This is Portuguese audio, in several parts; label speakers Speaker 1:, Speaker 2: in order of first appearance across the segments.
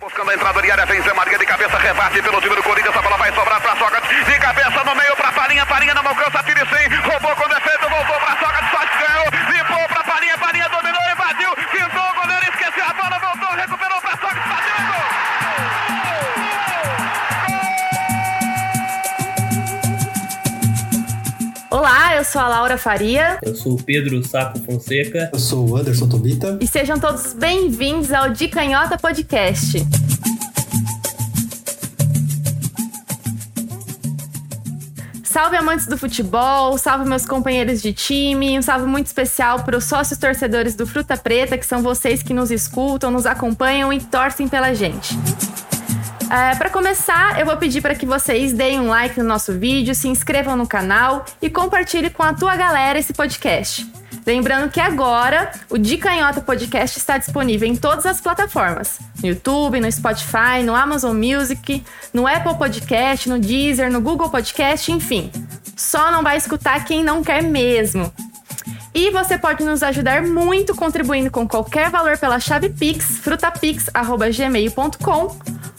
Speaker 1: Buscando a entrada de área, vem Zé Maria de cabeça, rebate pelo time do Corinthians, a bola vai sobrar para Sócrates, de cabeça no meio para Farinha, Farinha não alcança, tira sem, roubou com defeito, voltou para Sócrates, Sócrates ganhou, limpou para Farinha, Farinha dominou, invadiu, pintou
Speaker 2: sou a Laura Faria.
Speaker 3: Eu sou o Pedro Saco Fonseca.
Speaker 4: Eu sou o Anderson Tobita.
Speaker 2: E sejam todos bem-vindos ao De Canhota Podcast. Salve amantes do futebol, salve meus companheiros de time, um salve muito especial para os sócios torcedores do Fruta Preta, que são vocês que nos escutam, nos acompanham e torcem pela gente. É, para começar, eu vou pedir para que vocês deem um like no nosso vídeo, se inscrevam no canal e compartilhem com a tua galera esse podcast. Lembrando que agora o De Canhota Podcast está disponível em todas as plataformas: no YouTube, no Spotify, no Amazon Music, no Apple Podcast, no Deezer, no Google Podcast, enfim. Só não vai escutar quem não quer mesmo. E você pode nos ajudar muito contribuindo com qualquer valor pela chave Pix, frutapix.gmail.com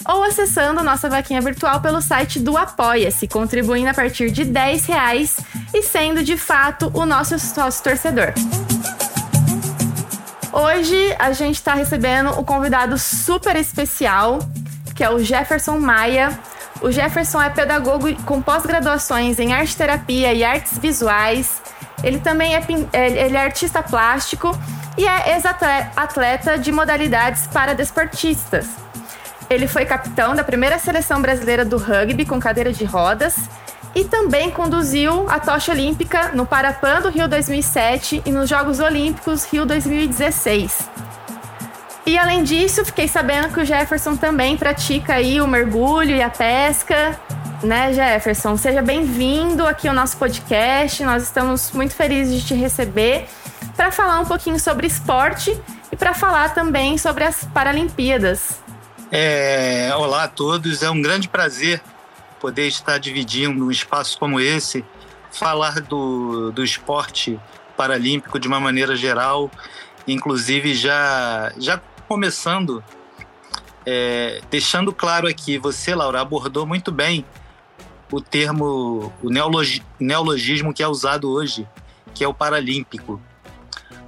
Speaker 2: ou acessando nossa vaquinha virtual pelo site do Apoia-se, contribuindo a partir de 10 reais e sendo de fato o nosso sócio torcedor. Hoje a gente está recebendo um convidado super especial, que é o Jefferson Maia. O Jefferson é pedagogo com pós-graduações em arte terapia e artes visuais. Ele também é, ele é artista plástico e é ex-atleta de modalidades para desportistas. Ele foi capitão da primeira seleção brasileira do rugby com cadeira de rodas e também conduziu a tocha olímpica no Parapan do Rio 2007 e nos Jogos Olímpicos Rio 2016. E além disso, fiquei sabendo que o Jefferson também pratica aí o mergulho e a pesca, né, Jefferson? Seja bem-vindo aqui ao nosso podcast. Nós estamos muito felizes de te receber para falar um pouquinho sobre esporte e para falar também sobre as Paralimpíadas.
Speaker 5: É, olá a todos, é um grande prazer poder estar dividindo um espaço como esse, falar do, do esporte paralímpico de uma maneira geral, inclusive já, já começando, é, deixando claro aqui, você, Laura, abordou muito bem o termo, o neologi, neologismo que é usado hoje, que é o paralímpico.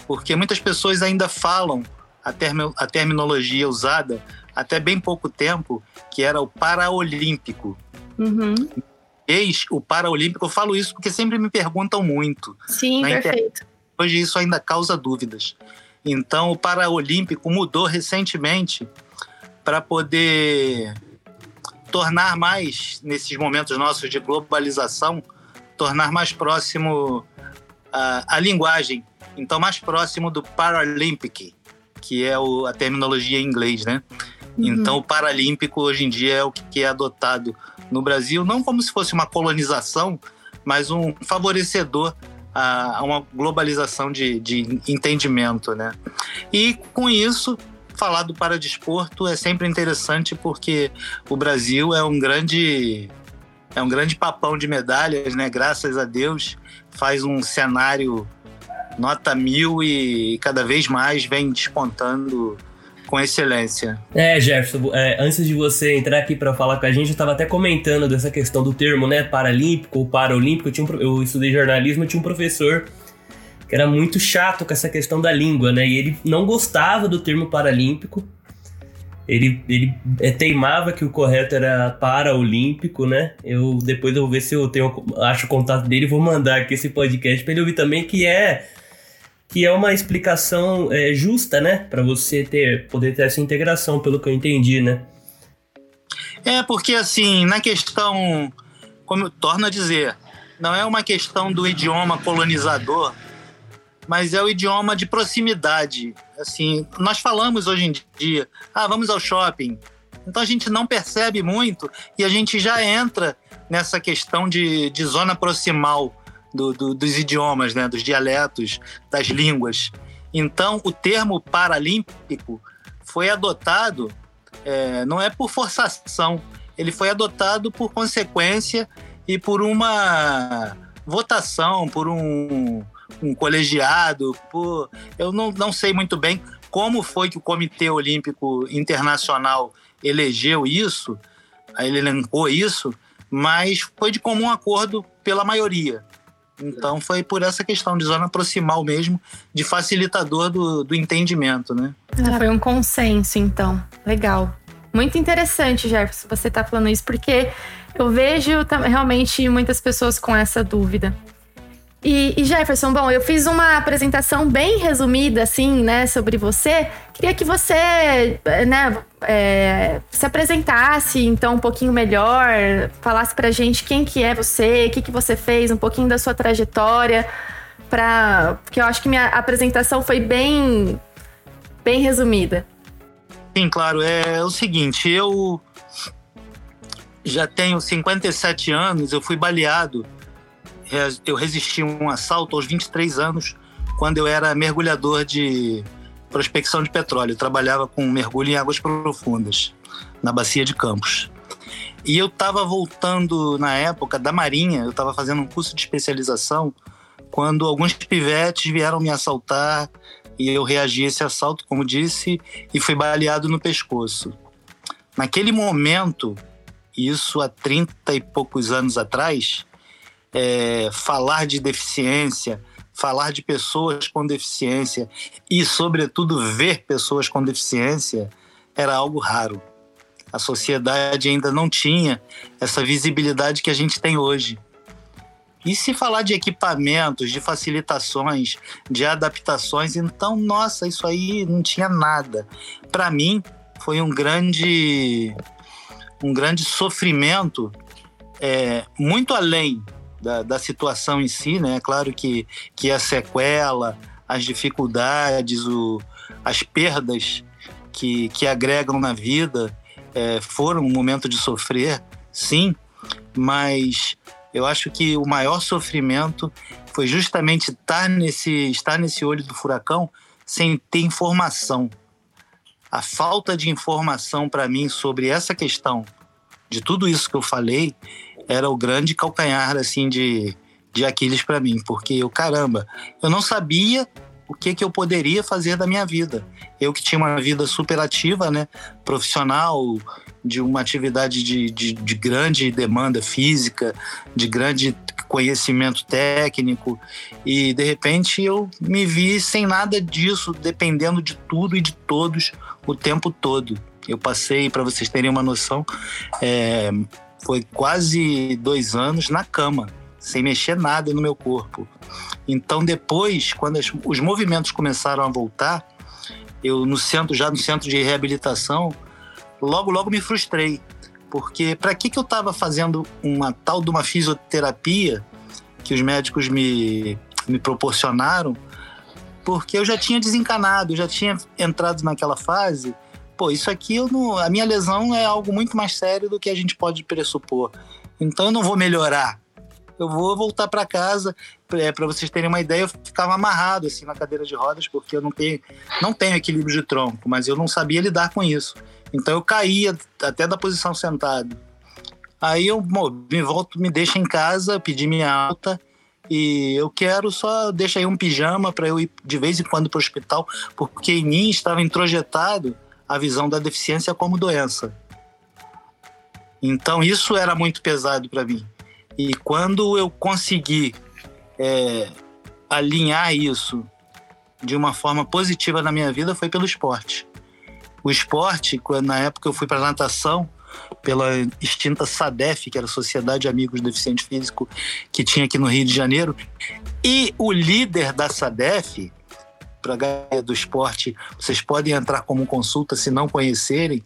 Speaker 5: Porque muitas pessoas ainda falam a, termo, a terminologia usada até bem pouco tempo, que era o Paraolímpico.
Speaker 2: Uhum.
Speaker 5: Ex o Paraolímpico, eu falo isso porque sempre me perguntam muito.
Speaker 2: Sim, perfeito. Internet.
Speaker 5: Hoje isso ainda causa dúvidas. Então o Paraolímpico mudou recentemente para poder tornar mais, nesses momentos nossos de globalização, tornar mais próximo a, a linguagem. Então, mais próximo do Paralympic, que é o, a terminologia em inglês, né? Uhum. Então, o Paralímpico hoje em dia é o que é adotado no Brasil, não como se fosse uma colonização, mas um favorecedor a, uma globalização de, de entendimento, né? E com isso, falar do paradesporto é sempre interessante porque o Brasil é um grande é um grande papão de medalhas, né? Graças a Deus faz um cenário nota mil e cada vez mais vem despontando com excelência.
Speaker 3: É, Jefferson, é, antes de você entrar aqui para falar com a gente, eu estava até comentando dessa questão do termo, né, paralímpico ou paraolímpico. Eu, tinha um, eu estudei jornalismo, eu tinha um professor que era muito chato com essa questão da língua, né, e ele não gostava do termo paralímpico. Ele, ele é, teimava que o correto era paraolímpico, né? Eu depois eu vou ver se eu tenho acho o contato dele, vou mandar aqui esse podcast para ele ouvir também que é que é uma explicação é, justa, né, para você ter poder ter essa integração, pelo que eu entendi, né?
Speaker 5: É porque assim, na questão, como eu torno a dizer, não é uma questão do idioma colonizador, mas é o idioma de proximidade. Assim, nós falamos hoje em dia, ah, vamos ao shopping. Então a gente não percebe muito e a gente já entra nessa questão de, de zona proximal do, do, dos idiomas, né, dos dialetos, das línguas. Então, o termo paralímpico foi adotado, é, não é por forçação, ele foi adotado por consequência e por uma votação, por um, um colegiado, por, eu não, não sei muito bem como foi que o Comitê Olímpico Internacional elegeu isso, ele elencou isso, mas foi de comum acordo pela maioria. Então foi por essa questão de zona proximal mesmo, de facilitador do, do entendimento, né?
Speaker 2: Ah, foi um consenso, então. Legal. Muito interessante, Jefferson, você está falando isso, porque eu vejo realmente muitas pessoas com essa dúvida. E, e, Jefferson, bom, eu fiz uma apresentação bem resumida, assim, né, sobre você. Queria que você, né, é, se apresentasse, então, um pouquinho melhor, falasse pra gente quem que é você, o que que você fez, um pouquinho da sua trajetória, pra... porque eu acho que minha apresentação foi bem, bem resumida.
Speaker 5: Sim, claro. É o seguinte, eu já tenho 57 anos, eu fui baleado eu resisti a um assalto aos 23 anos, quando eu era mergulhador de prospecção de petróleo. Eu trabalhava com mergulho em águas profundas, na Bacia de Campos. E eu estava voltando na época da Marinha, eu estava fazendo um curso de especialização, quando alguns pivetes vieram me assaltar e eu reagi a esse assalto, como disse, e fui baleado no pescoço. Naquele momento, isso há 30 e poucos anos atrás, é, falar de deficiência, falar de pessoas com deficiência e, sobretudo, ver pessoas com deficiência era algo raro. A sociedade ainda não tinha essa visibilidade que a gente tem hoje. E se falar de equipamentos, de facilitações, de adaptações, então, nossa, isso aí não tinha nada. Para mim, foi um grande, um grande sofrimento, é, muito além da, da situação em si, né? É claro que, que a sequela, as dificuldades, o, as perdas que, que agregam na vida é, foram um momento de sofrer, sim, mas eu acho que o maior sofrimento foi justamente estar nesse, estar nesse olho do furacão sem ter informação. A falta de informação para mim sobre essa questão, de tudo isso que eu falei, era o grande calcanhar assim de, de Aquiles para mim, porque eu, caramba, eu não sabia o que, que eu poderia fazer da minha vida. Eu que tinha uma vida superativa, né, profissional, de uma atividade de, de, de grande demanda física, de grande conhecimento técnico, e de repente eu me vi sem nada disso, dependendo de tudo e de todos o tempo todo. Eu passei, para vocês terem uma noção, é, foi quase dois anos na cama, sem mexer nada no meu corpo. Então depois, quando as, os movimentos começaram a voltar, eu no centro, já no centro de reabilitação, logo logo me frustrei, porque para que que eu estava fazendo uma tal de uma fisioterapia que os médicos me me proporcionaram? Porque eu já tinha desencanado, eu já tinha entrado naquela fase pô, isso aqui eu não, a minha lesão é algo muito mais sério do que a gente pode pressupor. Então eu não vou melhorar. Eu vou voltar para casa. É, para vocês terem uma ideia, eu ficava amarrado assim na cadeira de rodas porque eu não tenho, não tenho equilíbrio de tronco, mas eu não sabia lidar com isso. Então eu caía até da posição sentado. Aí eu me volto, me deixa em casa, pedi minha alta e eu quero só deixa aí um pijama para eu ir de vez em quando para o hospital, porque em mim estava introjetado a visão da deficiência como doença. Então isso era muito pesado para mim. E quando eu consegui é, alinhar isso de uma forma positiva na minha vida foi pelo esporte. O esporte, quando, na época eu fui para natação, pela extinta SADEF, que era a Sociedade de Amigos Deficiente Físico, que tinha aqui no Rio de Janeiro, e o líder da SADEF, para a do esporte, vocês podem entrar como consulta se não conhecerem,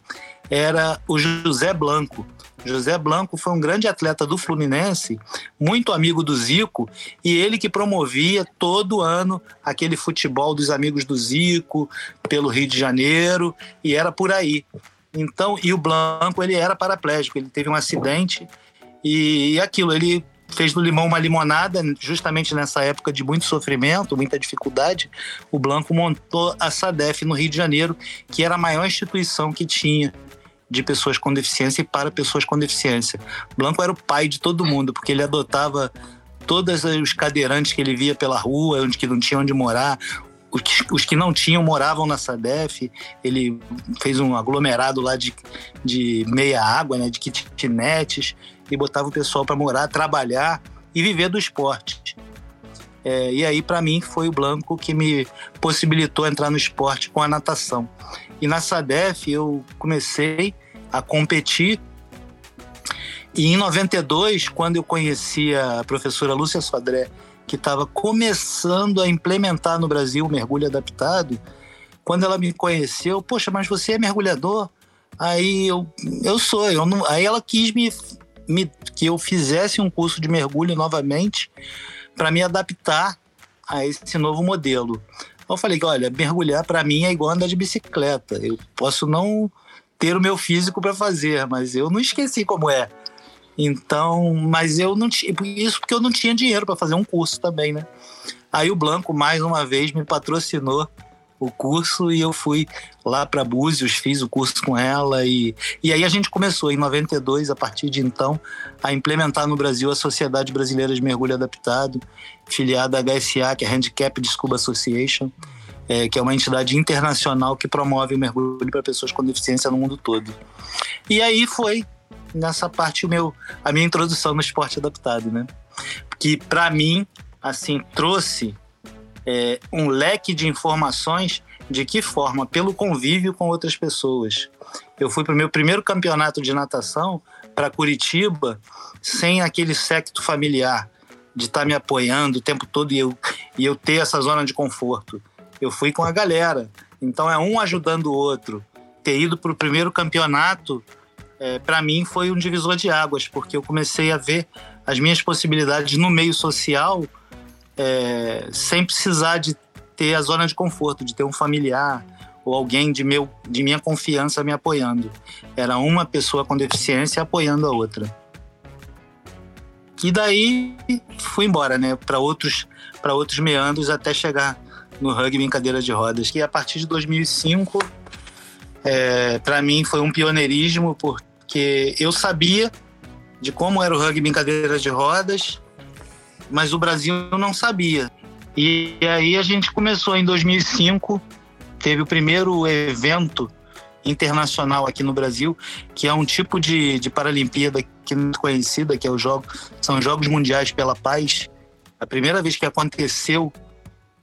Speaker 5: era o José Blanco. José Blanco foi um grande atleta do Fluminense, muito amigo do Zico, e ele que promovia todo ano aquele futebol dos amigos do Zico pelo Rio de Janeiro, e era por aí. Então, e o Blanco, ele era paraplégico, ele teve um acidente e, e aquilo, ele fez do limão uma limonada, justamente nessa época de muito sofrimento, muita dificuldade. O Blanco montou a SADEF no Rio de Janeiro, que era a maior instituição que tinha de pessoas com deficiência e para pessoas com deficiência. Blanco era o pai de todo mundo, porque ele adotava todos os cadeirantes que ele via pela rua, onde que não tinha onde morar, os, que não tinham moravam na SADEF. Ele fez um aglomerado lá de, de meia água, né, de kitnets, e botava o pessoal para morar, trabalhar e viver do esporte. É, e aí, para mim, foi o Blanco que me possibilitou entrar no esporte com a natação. E na SADEF eu comecei a competir. E em 92, quando eu conheci a professora Lúcia Sodré, que estava começando a implementar no Brasil o mergulho adaptado, quando ela me conheceu, poxa, mas você é mergulhador? Aí eu, eu sou, eu não, aí ela quis me, me que eu fizesse um curso de mergulho novamente para me adaptar a esse novo modelo. Eu falei que, olha, mergulhar para mim é igual andar de bicicleta. Eu posso não ter o meu físico para fazer, mas eu não esqueci como é. Então, mas eu não tinha. Isso porque eu não tinha dinheiro para fazer um curso também, né? Aí o Blanco, mais uma vez, me patrocinou o curso e eu fui lá para Búzios, fiz o curso com ela e, e aí a gente começou em 92, a partir de então, a implementar no Brasil a Sociedade Brasileira de Mergulho Adaptado, filiada à HSA, que é Handicap Scuba Association, é, que é uma entidade internacional que promove o mergulho para pessoas com deficiência no mundo todo. E aí foi nessa parte o meu, a minha introdução no esporte adaptado, né? Que para mim, assim, trouxe é, um leque de informações de que forma, pelo convívio com outras pessoas. Eu fui para o meu primeiro campeonato de natação para Curitiba sem aquele secto familiar de estar tá me apoiando o tempo todo e eu, e eu ter essa zona de conforto. Eu fui com a galera. Então é um ajudando o outro. Ter ido para o primeiro campeonato, é, para mim, foi um divisor de águas, porque eu comecei a ver as minhas possibilidades no meio social é, sem precisar de ter a zona de conforto, de ter um familiar ou alguém de, meu, de minha confiança me apoiando. Era uma pessoa com deficiência apoiando a outra. E daí fui embora, né, para outros outros meandros até chegar no rugby em cadeira de rodas, que a partir de 2005 é, para mim foi um pioneirismo porque eu sabia de como era o rugby em cadeira de rodas mas o Brasil não sabia. E aí a gente começou em 2005, teve o primeiro evento internacional aqui no Brasil, que é um tipo de, de Paralimpíada que é conhecida, que é o jogo, são os Jogos Mundiais pela Paz. A primeira vez que aconteceu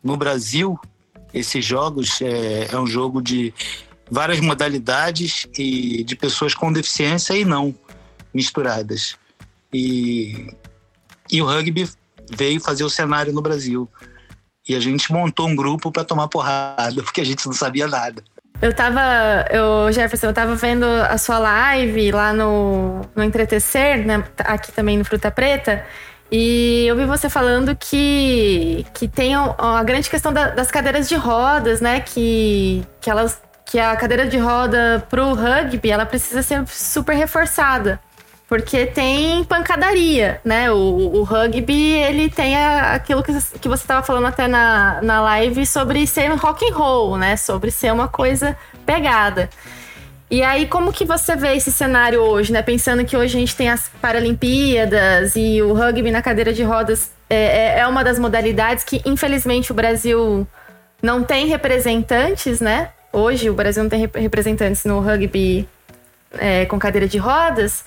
Speaker 5: no Brasil esses jogos é, é um jogo de várias modalidades e de pessoas com deficiência e não misturadas. E, e o rugby veio fazer o cenário no Brasil. E a gente montou um grupo para tomar porrada, porque a gente não sabia nada.
Speaker 2: Eu tava, eu, Jefferson, eu tava vendo a sua live lá no, no Entretecer, né, aqui também no Fruta Preta, e eu vi você falando que, que tem a, grande questão da, das cadeiras de rodas, né, que, que, elas, que a cadeira de roda pro rugby, ela precisa ser super reforçada. Porque tem pancadaria, né? O, o rugby, ele tem a, aquilo que, que você estava falando até na, na live sobre ser rock and roll, né? Sobre ser uma coisa pegada. E aí, como que você vê esse cenário hoje, né? Pensando que hoje a gente tem as Paralimpíadas e o rugby na cadeira de rodas é, é, é uma das modalidades que, infelizmente, o Brasil não tem representantes, né? Hoje o Brasil não tem representantes no rugby é, com cadeira de rodas.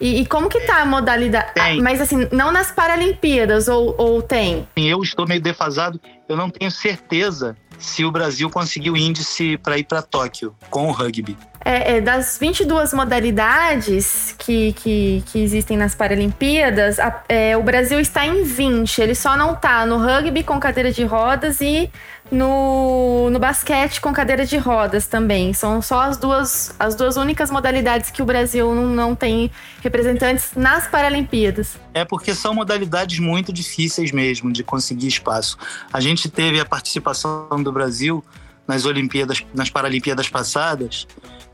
Speaker 2: E, e, como que tá a modalidade? Tem. Mas assim, não nas Paralimpíadas, ou, ou tem?
Speaker 5: Eu estou meio defasado, eu não tenho certeza se o Brasil conseguiu índice para ir para Tóquio com o rugby.
Speaker 2: É, é, das 22 modalidades que, que, que existem nas Paralimpíadas, a, é, o Brasil está em 20. Ele só não está no rugby com cadeira de rodas e no, no basquete com cadeira de rodas também. São só as duas, as duas únicas modalidades que o Brasil não, não tem representantes nas Paralimpíadas.
Speaker 5: É porque são modalidades muito difíceis mesmo de conseguir espaço. A gente teve a participação do Brasil nas Olimpíadas, nas Paralimpíadas passadas,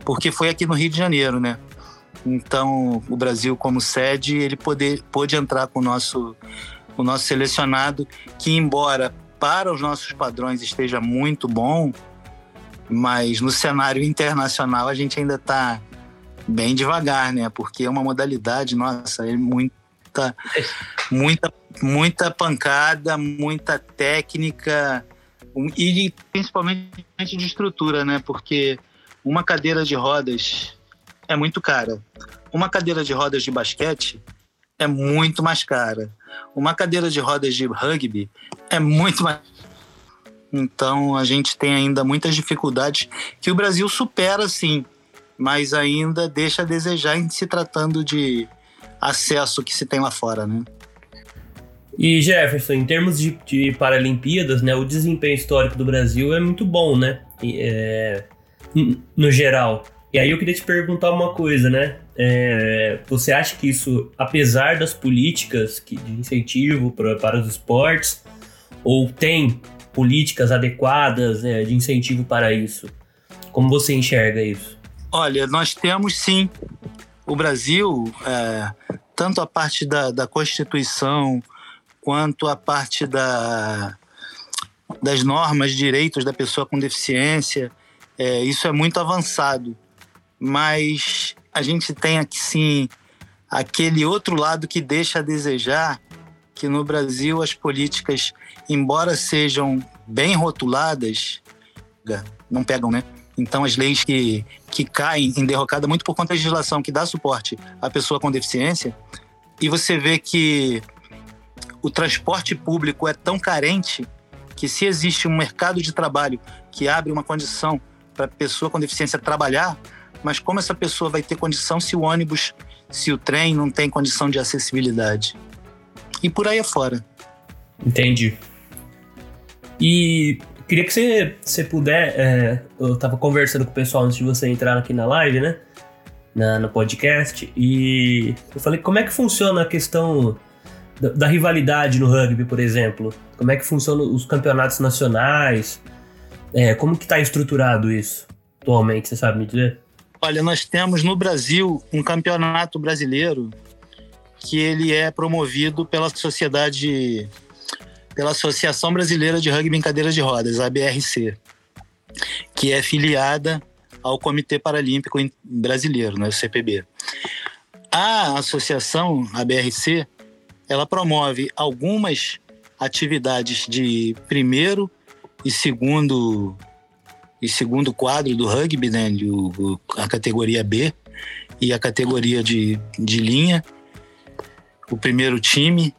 Speaker 5: porque foi aqui no Rio de Janeiro, né? Então, o Brasil como sede, ele poder, pôde entrar com o nosso, o nosso selecionado, que embora para os nossos padrões esteja muito bom, mas no cenário internacional a gente ainda está bem devagar, né? Porque é uma modalidade, nossa, é muita, muita, muita pancada, muita técnica, E principalmente de estrutura, né? Porque uma cadeira de rodas é muito cara. Uma cadeira de rodas de basquete é muito mais cara. Uma cadeira de rodas de rugby é muito mais. Então a gente tem ainda muitas dificuldades que o Brasil supera, sim, mas ainda deixa a desejar em se tratando de acesso que se tem lá fora, né?
Speaker 3: E Jefferson, em termos de, de Paralimpíadas, né, o desempenho histórico do Brasil é muito bom, né? É, no geral. E aí eu queria te perguntar uma coisa, né? É, você acha que isso, apesar das políticas que, de incentivo pra, para os esportes, ou tem políticas adequadas é, de incentivo para isso? Como você enxerga isso?
Speaker 5: Olha, nós temos sim. O Brasil, é, tanto a parte da, da Constituição, quanto a parte da, das normas, direitos da pessoa com deficiência, é, isso é muito avançado. Mas a gente tem aqui sim aquele outro lado que deixa a desejar, que no Brasil as políticas, embora sejam bem rotuladas, não pegam, né? Então, as leis que, que caem em derrocada muito por conta da legislação que dá suporte à pessoa com deficiência, e você vê que o transporte público é tão carente que, se existe um mercado de trabalho que abre uma condição para a pessoa com deficiência trabalhar, mas como essa pessoa vai ter condição se o ônibus, se o trem não tem condição de acessibilidade? E por aí afora.
Speaker 3: Entendi. E queria que você, você puder. É, eu estava conversando com o pessoal antes de você entrar aqui na live, né? Na, no podcast. E eu falei como é que funciona a questão da, da rivalidade no rugby, por exemplo. Como é que funcionam os campeonatos nacionais? É, como que está estruturado isso atualmente, você sabe me dizer?
Speaker 5: Olha, nós temos no Brasil um campeonato brasileiro que ele é promovido pela sociedade pela Associação Brasileira de Rugby em Cadeiras de Rodas, a BRC, que é filiada ao Comitê Paralímpico Brasileiro, né, o CPB. A associação, a BRC, ela promove algumas atividades de primeiro e segundo e segundo quadro do rugby, né, a categoria B e a categoria de, de linha, o primeiro time.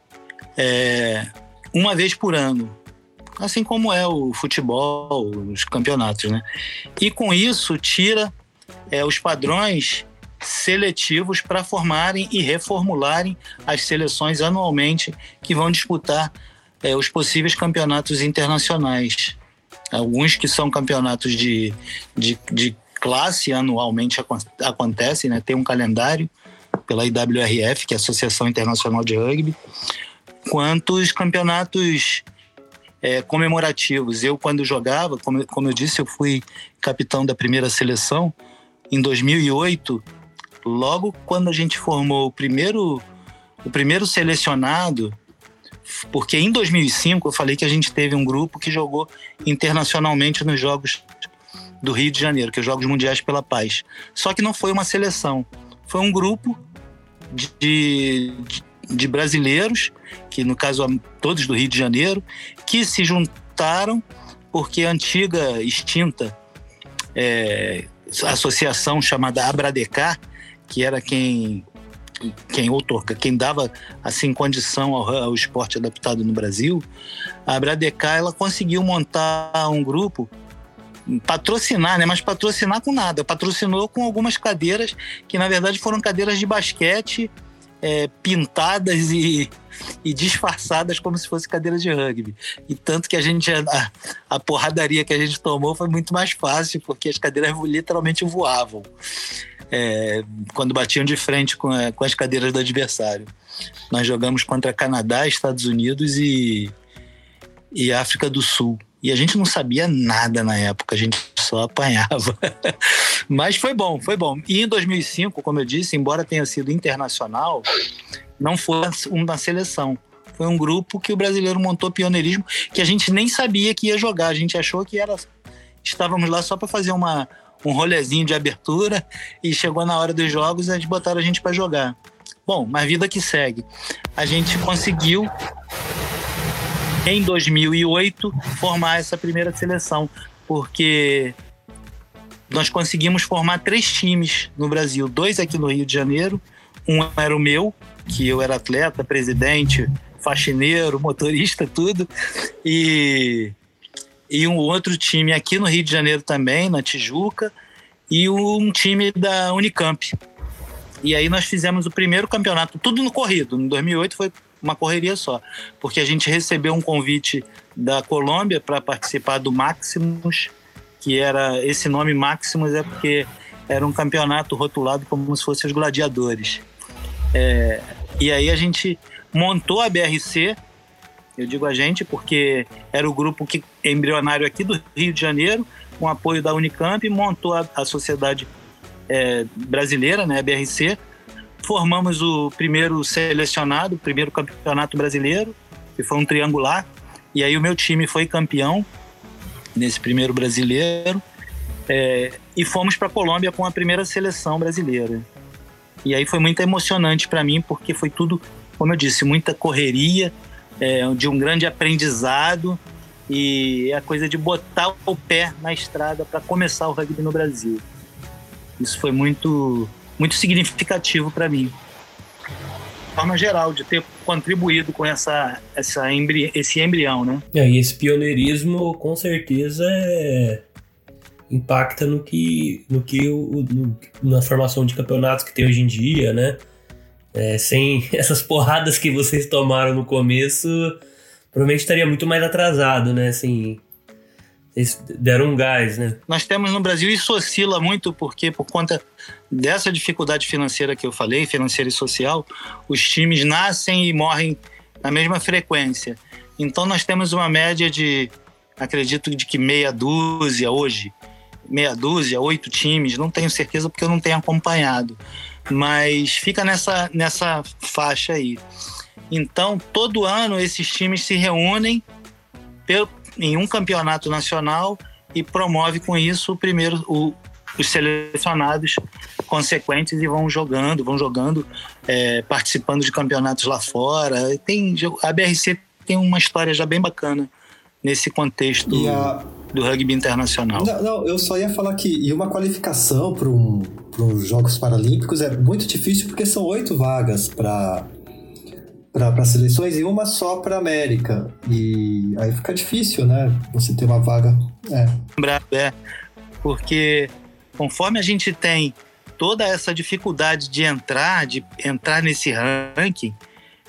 Speaker 5: É, uma vez por ano, assim como é o futebol, os campeonatos, né? E com isso tira é, os padrões seletivos para formarem e reformularem as seleções anualmente que vão disputar é, os possíveis campeonatos internacionais. Alguns que são campeonatos de, de, de classe anualmente acontecem, né? Tem um calendário pela IWRF, que é a Associação Internacional de Rugby, quanto os campeonatos é, comemorativos. Eu, quando jogava, como, como eu disse, eu fui capitão da primeira seleção em 2008. Logo quando a gente formou o primeiro, o primeiro selecionado, porque em 2005 eu falei que a gente teve um grupo que jogou internacionalmente nos Jogos do Rio de Janeiro, que é os Jogos Mundiais pela Paz. Só que não foi uma seleção, foi um grupo de, de, de brasileiros, que no caso todos do Rio de Janeiro, que se juntaram porque a antiga extinta é, associação chamada Abradecar, que era quem quem outorga, quem dava assim condição ao, ao, esporte adaptado no Brasil, a Abradecar ela conseguiu montar um grupo patrocinar, né? Mas patrocinar com nada. Patrocinou com algumas cadeiras que na verdade foram cadeiras de basquete é, pintadas e, e, disfarçadas como se fosse cadeira de rugby. E tanto que a gente a, a, porradaria que a gente tomou foi muito mais fácil, porque as cadeiras literalmente voavam é, quando batiam de frente com, com as cadeiras do adversário. Nós jogamos contra Canadá, Estados Unidos e, e África do Sul. E a gente não sabia nada na época, a gente só apanhava. Mas foi bom, foi bom. E em 2005, como eu disse, embora tenha sido internacional, não foi uma seleção. Foi um grupo que o brasileiro montou pioneirismo, que a gente nem sabia que ia jogar. A gente achou que era estávamos lá só para fazer uma, um rolezinho de abertura e chegou na hora dos jogos e eles botaram a gente para jogar. Bom, mas vida que segue. A gente conseguiu em 2008, formar essa primeira seleção, porque nós conseguimos formar três times no Brasil, dois aqui no Rio de Janeiro, um era o meu, que eu era atleta, presidente, faxineiro, motorista, tudo, e, e um outro time aqui no Rio de Janeiro também, na Tijuca, e um time da Unicamp. E aí nós fizemos o primeiro campeonato, tudo no corrido. Em 2008 foi uma correria só, porque a gente recebeu um convite da Colômbia para participar do Maximus, que era esse nome Maximus é porque era um campeonato rotulado como se fossem os gladiadores. É, e aí a gente montou a BRC, eu digo a gente porque era o grupo que embrionário aqui do Rio de Janeiro, com apoio da Unicamp, montou a, a sociedade é, brasileira, né, a BRC. Formamos o primeiro selecionado, o primeiro campeonato brasileiro, que foi um triangular. E aí o meu time foi campeão nesse primeiro brasileiro. É, e fomos para a Colômbia com a primeira seleção brasileira. E aí foi muito emocionante para mim, porque foi tudo, como eu disse, muita correria, é, de um grande aprendizado e a coisa de botar o pé na estrada para começar o rugby no Brasil. Isso foi muito, muito significativo para mim. De forma geral, de ter contribuído com essa, essa embri esse embrião, né?
Speaker 3: É, e esse pioneirismo, com certeza, é... impacta no que, no que no, na formação de campeonatos que tem hoje em dia, né? É, sem essas porradas que vocês tomaram no começo, provavelmente estaria muito mais atrasado, né? Assim, deram um gás, né?
Speaker 5: Nós temos no Brasil, isso oscila muito porque por conta dessa dificuldade financeira que eu falei, financeira e social, os times nascem e morrem na mesma frequência. Então nós temos uma média de, acredito de que meia dúzia hoje, meia dúzia, oito times, não tenho certeza porque eu não tenho acompanhado, mas fica nessa, nessa faixa aí. Então todo ano esses times se reúnem em um campeonato nacional e promove com isso o primeiro o, os selecionados consequentes e vão jogando, vão jogando, é, participando de campeonatos lá fora. Tem a BRC tem uma história já bem bacana nesse contexto a... do rugby internacional.
Speaker 4: Não, não, eu só ia falar que e uma qualificação para um, os Jogos Paralímpicos é muito difícil porque são oito vagas para para seleções e uma só para América. E aí fica difícil, né? Você ter uma vaga. É.
Speaker 5: é. Porque conforme a gente tem toda essa dificuldade de entrar, de entrar nesse ranking,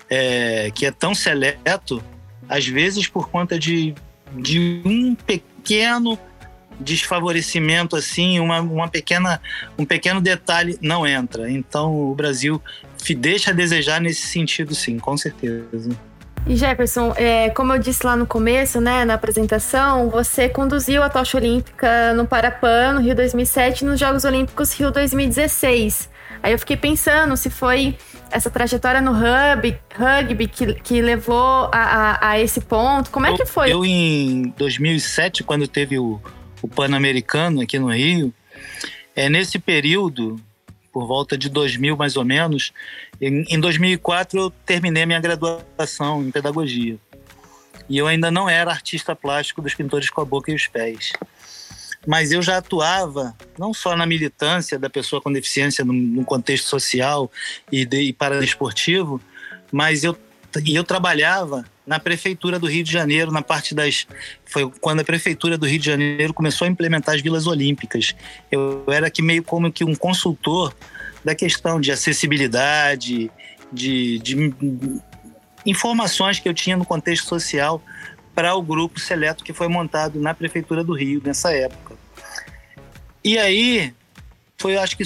Speaker 5: é, que é tão seleto, às vezes por conta de, de um pequeno desfavorecimento assim, uma, uma pequena, um pequeno detalhe não entra. Então o Brasil deixa a desejar nesse sentido, sim, com certeza.
Speaker 2: E Jefferson, é, como eu disse lá no começo, né, na apresentação, você conduziu a tocha olímpica no Parapan, no Rio 2007, e nos Jogos Olímpicos Rio 2016. Aí eu fiquei pensando se foi essa trajetória no rugby, rugby que, que levou a, a, a esse ponto. Como é que foi?
Speaker 5: Eu, em 2007, quando teve o, o Pan-Americano aqui no Rio, é nesse período por volta de 2000 mais ou menos. Em 2004 eu terminei minha graduação em pedagogia. E eu ainda não era artista plástico dos pintores com a boca e os pés. Mas eu já atuava não só na militância da pessoa com deficiência no, contexto social e, de, e mas eu, e eu trabalhava na prefeitura do Rio de Janeiro, na parte das. Foi quando a prefeitura do Rio de Janeiro começou a implementar as vilas olímpicas. Eu era que meio como que um consultor da questão de acessibilidade, de, de informações que eu tinha no contexto social para o grupo seleto que foi montado na prefeitura do Rio nessa época. E aí foi, acho que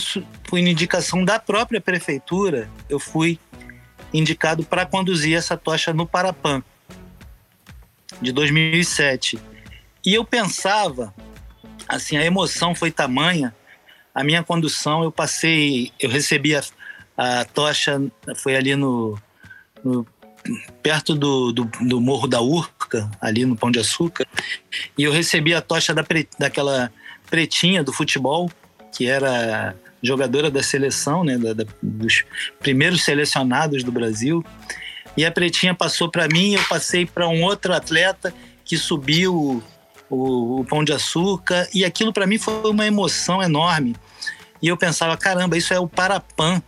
Speaker 5: foi indicação da própria prefeitura, eu fui indicado para conduzir essa tocha no Parapan de 2007. E eu pensava, assim, a emoção foi tamanha, a minha condução, eu passei, eu recebi a, a tocha, foi ali no, no perto do, do, do, Morro da Urca, ali no Pão de Açúcar, e eu recebi a tocha da, daquela pretinha do futebol, que era jogadora da seleção, né, da, da, dos primeiros selecionados do Brasil, e a pretinha passou para mim, eu passei para um outro atleta que subiu o, o pão de açúcar e aquilo para mim foi uma emoção enorme. E eu pensava, caramba, isso é o Parapan.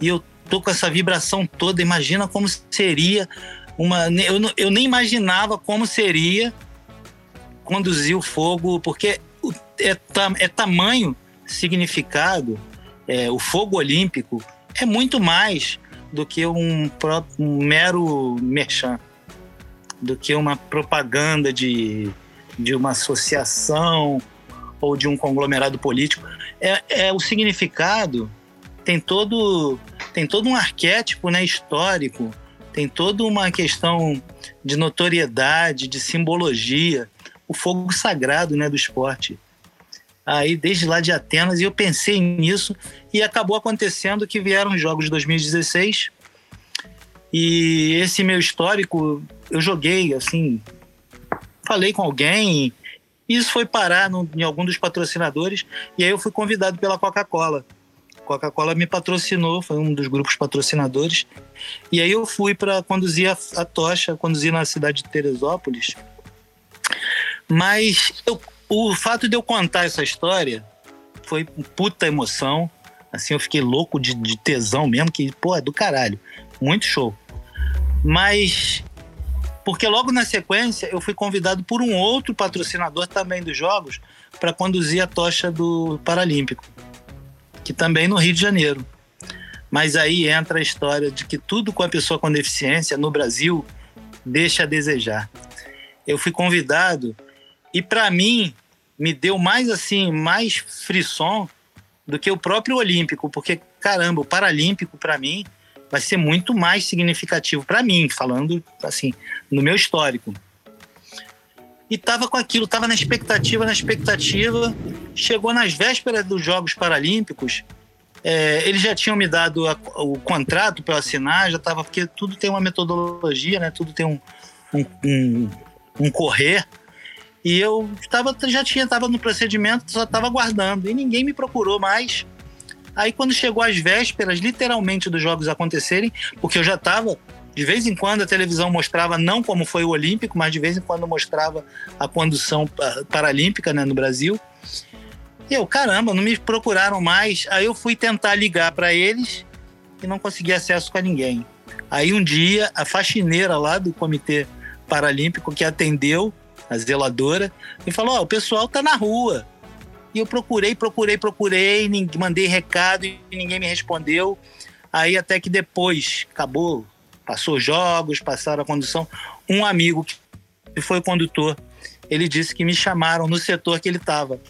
Speaker 5: E eu tô com essa vibração toda, imagina como seria uma. Eu, eu nem imaginava como seria conduzir o fogo, porque é, é tamanho significado, é, o fogo olímpico é muito mais do que um, um mero merchan, do que uma propaganda de, de uma associação ou de um conglomerado político. É, é o significado tem todo tem todo um arquétipo né, histórico, tem toda uma questão de notoriedade, de simbologia, o fogo sagrado né, do esporte. Aí desde lá de Atenas e eu pensei nisso e acabou acontecendo que vieram os jogos de 2016 e esse meu histórico eu joguei assim, falei com alguém e isso foi parar no, em algum dos patrocinadores e aí eu fui convidado pela Coca-Cola. Coca-Cola me patrocinou, foi um dos grupos patrocinadores. E aí eu fui para conduzir a, a, tocha, conduzir na cidade de Teresópolis. Mas eu, o fato de eu contar essa história foi puta emoção. Assim, eu fiquei louco de, de tesão mesmo, que, pô, é do caralho. Muito show. Mas porque logo na sequência eu fui convidado por um outro patrocinador também dos Jogos para conduzir a tocha do Paralímpico, que também no Rio de Janeiro. Mas aí entra a história de que tudo com a pessoa com deficiência no Brasil deixa a desejar. Eu fui convidado e para mim me deu mais assim, mais frisson do que o próprio Olímpico, porque caramba, o Paralímpico para mim vai ser muito mais significativo para mim, falando assim, no meu histórico. E tava com aquilo, tava na expectativa, na expectativa. Chegou nas vésperas dos Jogos Paralímpicos, é, eles já tinham me dado a, o contrato para assinar, já tava, porque tudo tem uma metodologia, né? Tudo tem um, um, um, um correr. E eu tava, já tinha, tava no procedimento, só tava aguardando. E ninguém me procurou mais. Aí quando chegou às vésperas, literalmente, dos jogos acontecerem, porque eu já estava de vez em quando a televisão mostrava, não como foi o Olímpico, mas de vez em quando mostrava a condução paralímpica né, no Brasil. E eu, caramba, não me procuraram mais. Aí eu fui tentar ligar para eles e não consegui acesso com ninguém. Aí um dia, a faxineira lá do Comitê Paralímpico que atendeu, a zeladora, e falou: oh, o pessoal tá na rua. E eu procurei, procurei, procurei, mandei recado e ninguém me respondeu. Aí até que depois acabou, passou jogos, passaram a condução. Um amigo que foi condutor, ele disse que me chamaram no setor que ele estava.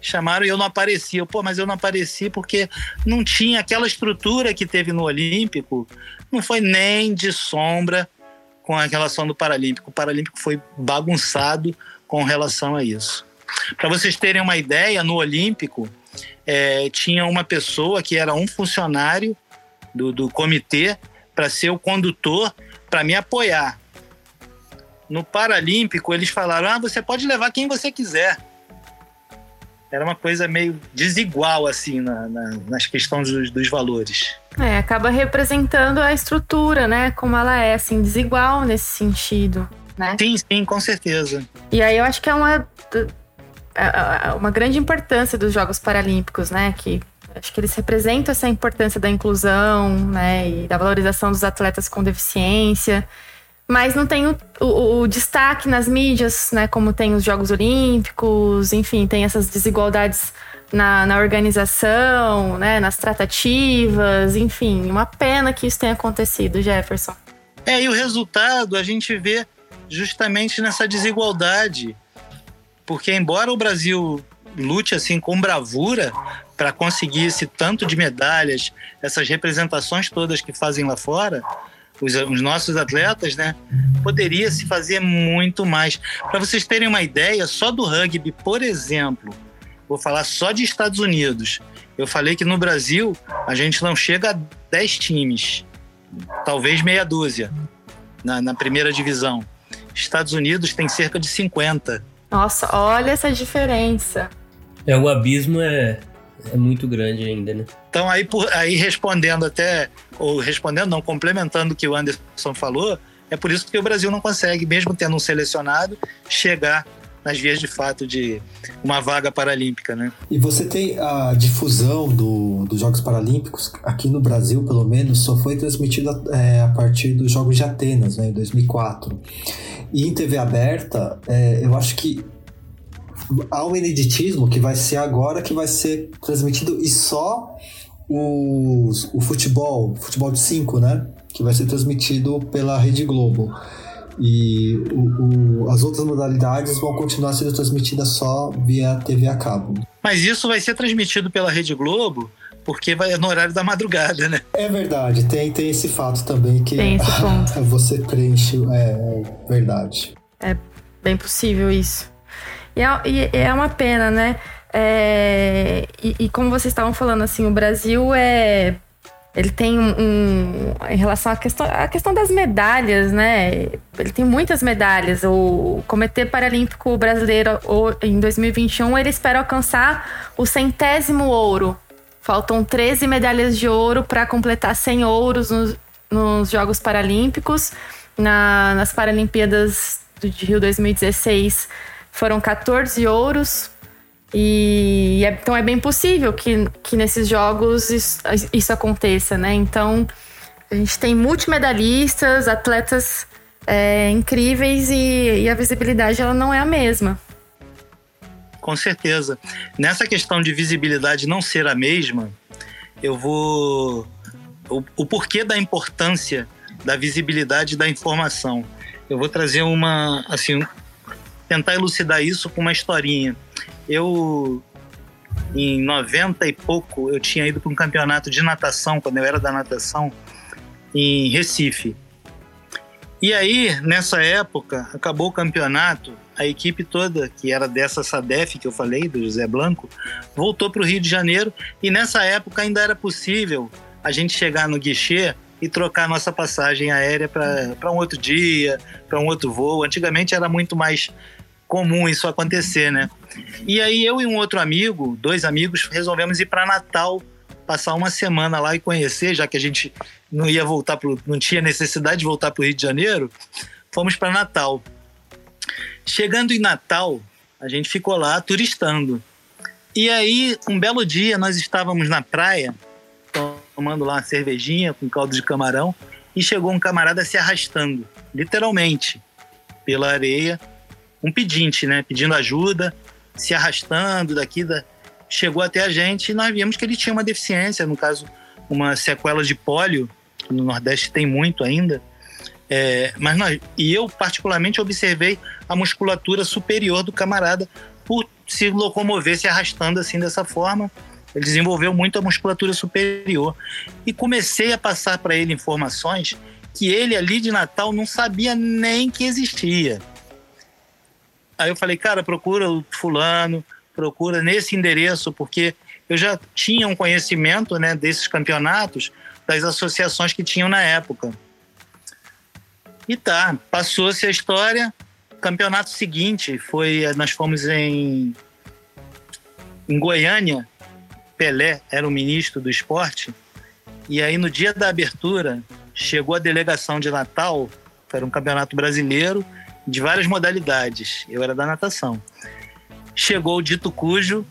Speaker 5: Chamaram e eu não apareci. Eu, Pô, mas eu não apareci porque não tinha aquela estrutura que teve no Olímpico. Não foi nem de sombra com a relação do Paralímpico. O Paralímpico foi bagunçado com relação a isso. Para vocês terem uma ideia, no Olímpico é, tinha uma pessoa que era um funcionário do, do comitê para ser o condutor para me apoiar. No Paralímpico, eles falaram: ah, você pode levar quem você quiser. Era uma coisa meio desigual, assim, na, na, nas questões dos, dos valores.
Speaker 2: É, acaba representando a estrutura, né? Como ela é, assim, desigual nesse sentido, né?
Speaker 5: Sim, sim, com certeza.
Speaker 2: E aí eu acho que é uma uma grande importância dos Jogos Paralímpicos, né? Que acho que eles representam essa importância da inclusão, né? E da valorização dos atletas com deficiência. Mas não tem o, o, o destaque nas mídias, né? Como tem os Jogos Olímpicos, enfim, tem essas desigualdades na, na, organização, né, nas tratativas, enfim, uma pena que isso tenha acontecido, Jefferson.
Speaker 5: É, e o resultado a gente vê justamente nessa desigualdade porque embora o Brasil lute assim com bravura para conseguir esse tanto de medalhas, essas representações todas que fazem lá fora, os, os nossos atletas, né, poderia se fazer muito mais. Para vocês terem uma ideia, só do rugby, por exemplo, vou falar só de Estados Unidos. Eu falei que no Brasil a gente não chega a 10 times, talvez meia dúzia na, na primeira divisão. Estados Unidos tem cerca de 50.
Speaker 2: Nossa, olha essa diferença.
Speaker 3: É, o abismo é, é muito grande ainda, né?
Speaker 5: Então, aí, por, aí respondendo até, ou respondendo, não, complementando o que o Anderson falou, é por isso que o Brasil não consegue, mesmo tendo um selecionado, chegar nas vias de fato de uma vaga paralímpica, né?
Speaker 4: E você tem a difusão do, dos Jogos Paralímpicos aqui no Brasil, pelo menos, só foi transmitida é, a partir dos Jogos de Atenas, né, em 2004. E em TV aberta, é, eu acho que há um ineditismo que vai ser agora que vai ser transmitido e só os, o futebol, futebol de 5, né? Que vai ser transmitido pela Rede Globo. E o, o, as outras modalidades vão continuar sendo transmitidas só via TV a cabo.
Speaker 5: Mas isso vai ser transmitido pela Rede Globo porque vai no horário da madrugada, né?
Speaker 4: É verdade, tem, tem esse fato também que
Speaker 2: Tem esse ponto.
Speaker 4: você preenche. É, é verdade.
Speaker 2: É bem possível isso. E é, e é uma pena, né? É, e, e como vocês estavam falando, assim, o Brasil é. Ele tem um, um- Em relação à questão, à questão das medalhas, né? Ele tem muitas medalhas. O Comitê Paralímpico Brasileiro, em 2021, ele espera alcançar o centésimo ouro. Faltam 13 medalhas de ouro para completar 100 ouros nos, nos Jogos Paralímpicos. Na- nas Paralimpíadas de Rio 2016 foram 14 ouros. E é- então é bem possível que, que nesses jogos isso, isso aconteça, né? Então a gente tem multimedalistas, atletas é, incríveis e, e a visibilidade ela não é a mesma.
Speaker 5: Com certeza. Nessa questão de visibilidade não ser a mesma, eu vou. O, o porquê da importância da visibilidade da informação. Eu vou trazer uma. Assim, tentar elucidar isso com uma historinha. Eu, em 90 e pouco, eu tinha ido para um campeonato de natação, quando eu era da natação, em Recife. E aí, nessa época, acabou o campeonato, a equipe toda, que era dessa SADEF que eu falei, do José Blanco, voltou para o Rio de Janeiro e nessa época ainda era possível a gente chegar no guichê e trocar nossa passagem aérea para um outro dia, para um outro voo. Antigamente era muito mais comum isso acontecer, né? E aí eu e um outro amigo, dois amigos, resolvemos ir para Natal, passar uma semana lá e conhecer, já que a gente não ia voltar pro, não tinha necessidade de voltar para o Rio de Janeiro, fomos para Natal. Chegando em Natal, a gente ficou lá turistando. E aí, um belo dia, nós estávamos na praia, tomando lá uma cervejinha com caldo de camarão, e chegou um camarada se arrastando, literalmente, pela areia, um pedinte, né? Pedindo ajuda, se arrastando daqui, da... chegou até a gente e nós vimos que ele tinha uma deficiência, no caso, uma sequela de pólio, que no Nordeste tem muito ainda. É, mas nós, e eu, particularmente, observei a musculatura superior do camarada por se locomover, se arrastando assim dessa forma. Ele desenvolveu muito a musculatura superior. E comecei a passar para ele informações que ele ali de Natal não sabia nem que existia. Aí eu falei, cara, procura o fulano, procura nesse endereço, porque eu já tinha um conhecimento né, desses campeonatos, das associações que tinham na época. E tá, passou-se a história. Campeonato seguinte foi, nós fomos em, em Goiânia. Pelé era o ministro do esporte. E aí no dia da abertura chegou a delegação de Natal, que era um campeonato brasileiro de várias modalidades. Eu era da natação. Chegou o dito cujo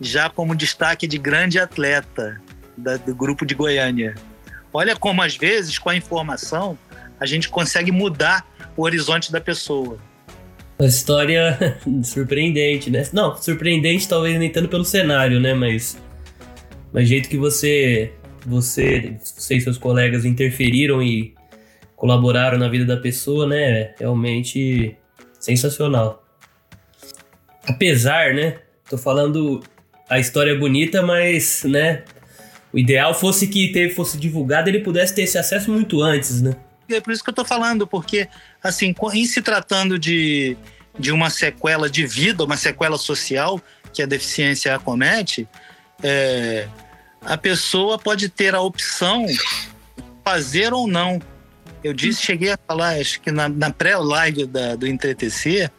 Speaker 5: já como destaque de grande atleta da, do grupo de Goiânia. Olha como às vezes com a informação a gente consegue mudar o horizonte da pessoa.
Speaker 3: Uma história surpreendente, né? Não, surpreendente talvez nem tanto pelo cenário, né? Mas, mas jeito que você, você, você e seus colegas interferiram e colaboraram na vida da pessoa, né? Realmente sensacional. Apesar, né? Tô falando a história é bonita, mas, né? O ideal fosse que teve, fosse divulgado ele pudesse ter esse acesso muito antes, né?
Speaker 5: É por isso que eu tô falando, porque, assim, em se tratando de, de uma sequela de vida, uma sequela social que a deficiência acomete, é, a pessoa pode ter a opção fazer ou não. Eu disse, cheguei a falar, acho que na, na pré-live do Entretecer,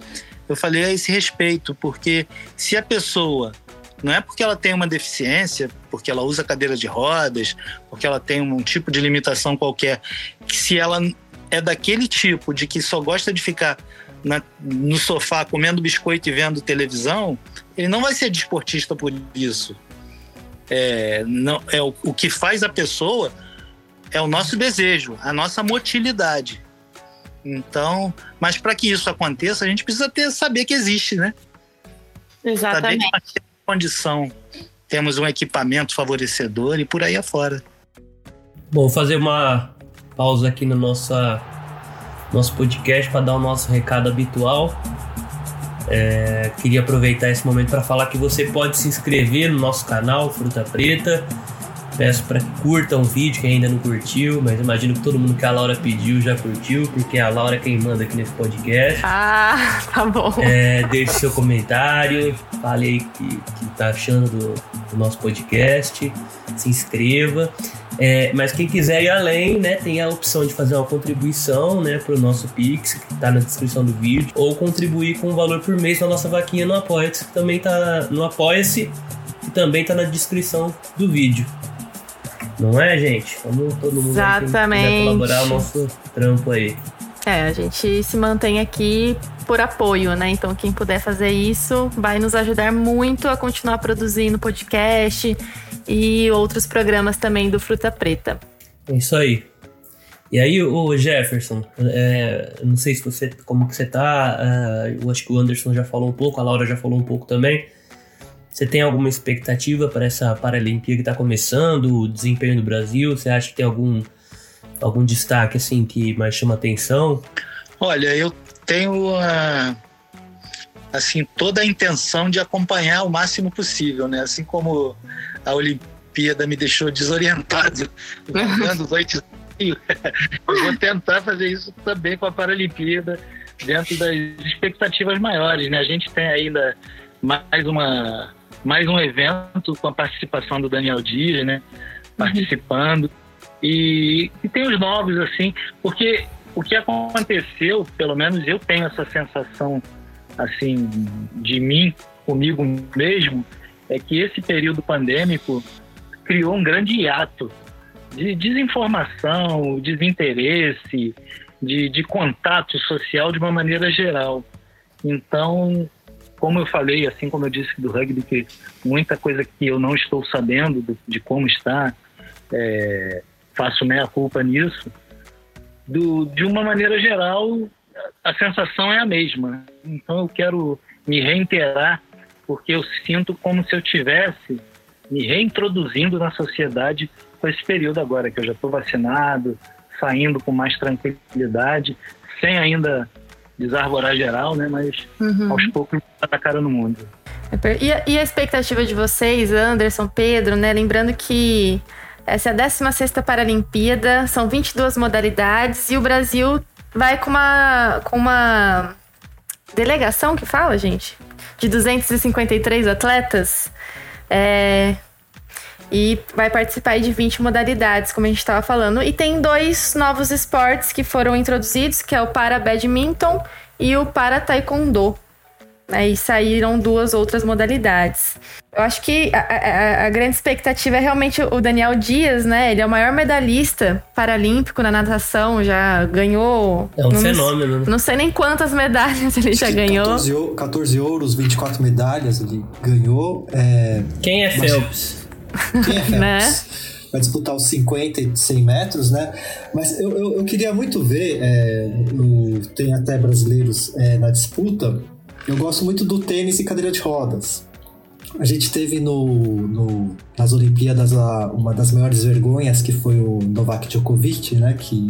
Speaker 5: eu falei a esse respeito, porque se a pessoa Não é porque ela tem uma deficiência, porque ela usa cadeira de rodas, porque ela tem um tipo de limitação qualquer, que se ela é daquele tipo de que só gosta de ficar na, no sofá comendo biscoito e vendo televisão, ele não vai ser desportista por isso. É, não, é o, o que faz a pessoa é o nosso desejo, a nossa motilidade. Então, mas para que isso aconteça, a gente precisa ter saber que existe, né?
Speaker 2: Exatamente.
Speaker 5: Saber que condição temos um equipamento favorecedor e por aí afora.
Speaker 3: Bom, fazer uma pausa aqui no nossa, nosso podcast para dar o nosso recado habitual. É, queria aproveitar esse momento para falar que você pode se inscrever no nosso canal Fruta Preta. Peço para que curtam o vídeo que ainda não curtiu, mas imagino que todo mundo que a Laura pediu já curtiu, porque a Laura é quem manda aqui nesse podcast.
Speaker 2: Ah, tá bom.
Speaker 3: É, deixe seu comentário, fale aí o que, que tá achando do, do nosso podcast, se inscreva. É, mas quem quiser ir além, né, tem a opção de fazer uma contribuição, né, para o nosso Pix, que está na descrição do vídeo, ou contribuir com um valor por mês na nossa vaquinha no Apoia-se, que também está no Apoia-se e também está na descrição do vídeo. Não é, gente? Vamos todo mundo
Speaker 2: Exatamente.
Speaker 3: colaborar o nosso trampo aí.
Speaker 2: É, a gente se mantém aqui por apoio, né? Então, quem puder fazer isso vai nos ajudar muito a continuar produzindo podcast e outros programas também do Fruta Preta.
Speaker 3: É isso aí. E aí, o Jefferson, é, não sei se você, como que você tá, uh, eu acho que o Anderson já falou um pouco, a Laura já falou um pouco também. Você tem alguma expectativa para essa Paralimpíada que está começando, o desempenho do Brasil? Você acha que tem algum, algum destaque assim que mais chama atenção?
Speaker 5: Olha, eu tenho a, assim toda a intenção de acompanhar o máximo possível, né? Assim como a Olimpíada me deixou desorientado jogando os oito eu vou tentar fazer isso também com a Paralimpíada dentro das expectativas maiores, né? A gente tem ainda mais uma mais um evento com a participação do Daniel Dias, né? Participando. Uhum. E, e tem os novos, assim, porque o que aconteceu, pelo menos eu tenho essa sensação, assim, de mim, comigo mesmo, é que esse período pandêmico criou um grande hiato de desinformação, desinteresse, de, de contato social de uma maneira geral. Então, como eu falei, assim como eu disse do rugby, que muita coisa que eu não estou sabendo de, de como está, é, faço meia culpa nisso. Do, de uma maneira geral, a sensação é a mesma. Então eu quero me reiterar, porque eu sinto como se eu tivesse me reintroduzindo na sociedade com esse período agora, que eu já estou vacinado, saindo com mais tranquilidade, sem ainda desarvorar geral, né? Mas uhum. aos poucos tá a cara no mundo.
Speaker 2: E a, e a expectativa de vocês, Anderson, Pedro, né? Lembrando que essa é a 16 Paralimpíada, são 22 modalidades e o Brasil vai com uma, com uma delegação que fala, gente? De 253 atletas. É, e vai participar de 20 modalidades, como a gente estava falando. E tem dois novos esportes que foram introduzidos, que é o para badminton e o para taekwondo. Aí saíram duas outras modalidades. Eu acho que a, a, a, grande expectativa é realmente o Daniel Dias, né? Ele é o maior medalhista paralímpico na natação, já ganhou.
Speaker 3: É um não, fenômeno. Né?
Speaker 2: Não sei nem quantas medalhas ele já ganhou.
Speaker 4: 14, 14 ouros, 24 medalhas ele ganhou. É...
Speaker 3: Quem é Phelps?
Speaker 4: Quem é Phelps? né? Vai disputar os 50 e 100 metros, né? Mas eu, eu, eu queria muito ver, é, no, tem até brasileiros é, na disputa, eu gosto muito do tênis e cadeira de rodas. A gente teve no, no, nas Olimpíadas uma das maiores vergonhas, que foi o Novak Djokovic, né? Que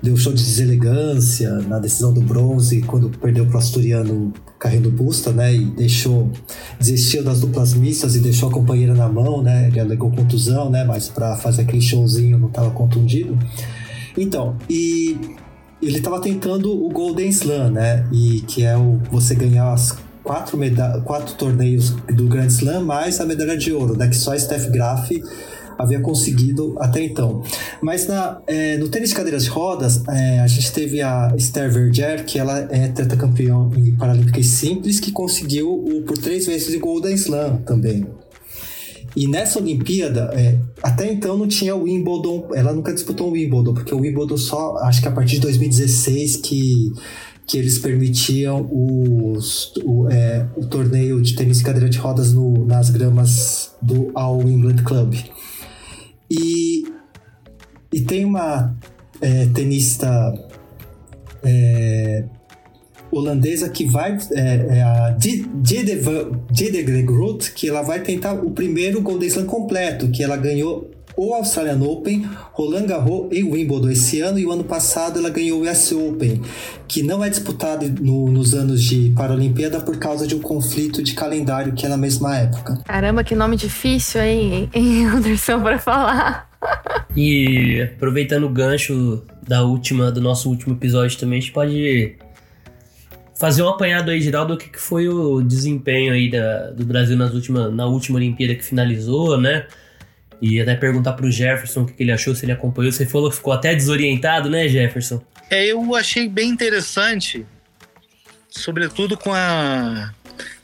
Speaker 4: deu show de deselegância na decisão do bronze, quando perdeu para o asturiano Carrendo Busta, né? E deixou, desistiu das duplas mistas e deixou a companheira na mão, né? Ele alegou contusão, né? Mas para fazer aquele showzinho não estava contundido. Então, e ele estava tentando o Golden Slam, né? E que é o você ganhar as quatro, quatro torneios do Grand Slam mais a medalha de ouro, né? Que só Steph Graf havia conseguido até então. Mas na, é, no tênis de cadeiras de rodas, é, a gente teve a Esther Verger, que ela é tetracampeã em Paralímpicas Simples, que conseguiu o, por três vezes o Golden Slam também. E nessa Olimpíada, é, até então não tinha o Wimbledon, ela nunca disputou o Wimbledon, porque o Wimbledon só, acho que a partir de 2016 que, que eles permitiam os, o, é, o torneio de tênis de cadeira de rodas no, nas gramas do All England Club. E, e tem uma é, tenista é, holandesa que vai é, é a Jide Groot, que ela vai tentar o primeiro Golden Slam completo, que ela ganhou o Australian Open, Roland Garros e Wimbledon esse ano, e o ano passado ela ganhou o US Open, que não é disputado no, nos anos de Paralimpíada por causa de um conflito de calendário que é na mesma época.
Speaker 2: Caramba, que nome difícil, hein, Anderson, para falar.
Speaker 3: e aproveitando o gancho da última, do nosso último episódio também, a gente pode fazer um apanhado aí geral do que, foi o desempenho aí da, do Brasil nas última, na última Olimpíada que finalizou, né? E até perguntar pro Jefferson o que, ele achou, se ele acompanhou. Você falou que ficou até desorientado, né, Jefferson?
Speaker 5: É, eu achei bem interessante, sobretudo com a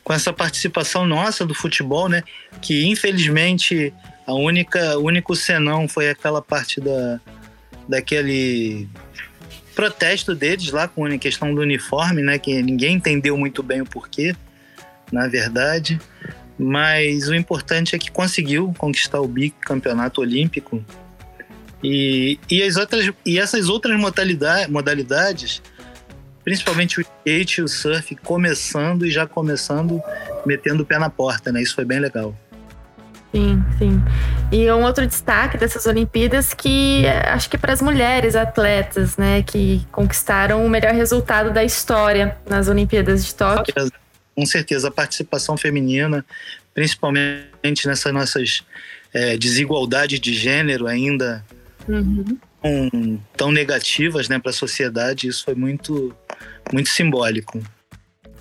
Speaker 5: com essa participação nossa do futebol, né? Que infelizmente a única único senão foi aquela parte da daquele protesto deles lá com a questão do uniforme, né? Que ninguém entendeu muito bem o porquê, na verdade. Mas o importante é que conseguiu conquistar o bicampeonato olímpico. E, e, as outras, e essas outras modalidade, modalidades, principalmente o skate e o surf, começando e já começando metendo o pé na porta, né? Isso foi bem legal.
Speaker 2: Sim, sim. E um outro destaque dessas Olimpíadas que é, acho que para as mulheres atletas, né, que conquistaram o melhor resultado da história nas Olimpíadas de Tóquio.
Speaker 5: Com certeza, a participação feminina, principalmente nessas nossas é, desigualdades de gênero ainda uhum. um, tão negativas né, para a sociedade, isso foi muito, muito simbólico.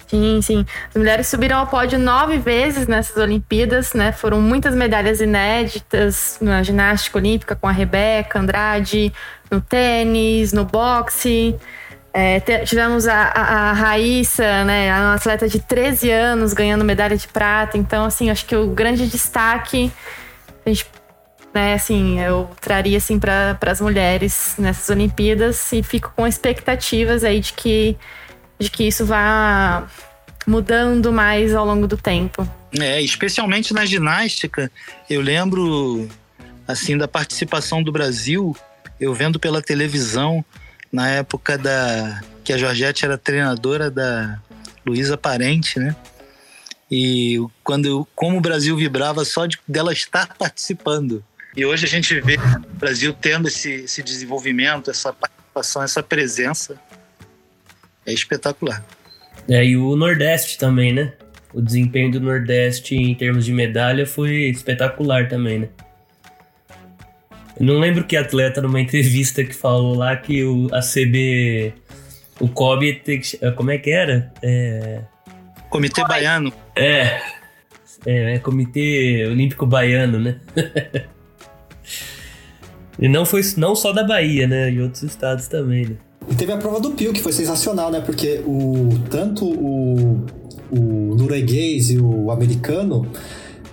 Speaker 2: Sim, sim. As mulheres subiram ao pódio nove vezes nessas Olimpíadas, né? Foram muitas medalhas inéditas na ginástica olímpica com a Rebeca Andrade, no tênis, no boxe. É, tivemos a, a, a, Raíssa, né, uma atleta de 13 anos ganhando medalha de prata. Então, assim, acho que o grande destaque, a gente, né, assim, eu traria assim para as mulheres nessas Olimpíadas e fico com expectativas aí de que de que isso vá mudando mais ao longo do tempo.
Speaker 5: É, especialmente na ginástica, eu lembro assim da participação do Brasil, eu vendo pela televisão na época da que a Georgette era treinadora da Luísa Parente, né? E quando como o Brasil vibrava só de dela estar participando. E hoje a gente vê o Brasil tendo esse, esse desenvolvimento, essa participação, essa presença é espetacular.
Speaker 3: É, e o Nordeste também, né? O desempenho do Nordeste em termos de medalha foi espetacular também, né? Não lembro que atleta numa entrevista que falou lá que o, a CB. O COB que. Como é que era? É...
Speaker 5: Comitê Baiano.
Speaker 3: É. É, é Comitê Olímpico Baiano, né? e não foi não só da Bahia, né? E outros estados também, né?
Speaker 4: E teve a prova do Pio, que foi sensacional, né? Porque o, tanto o, o norueguês e o americano,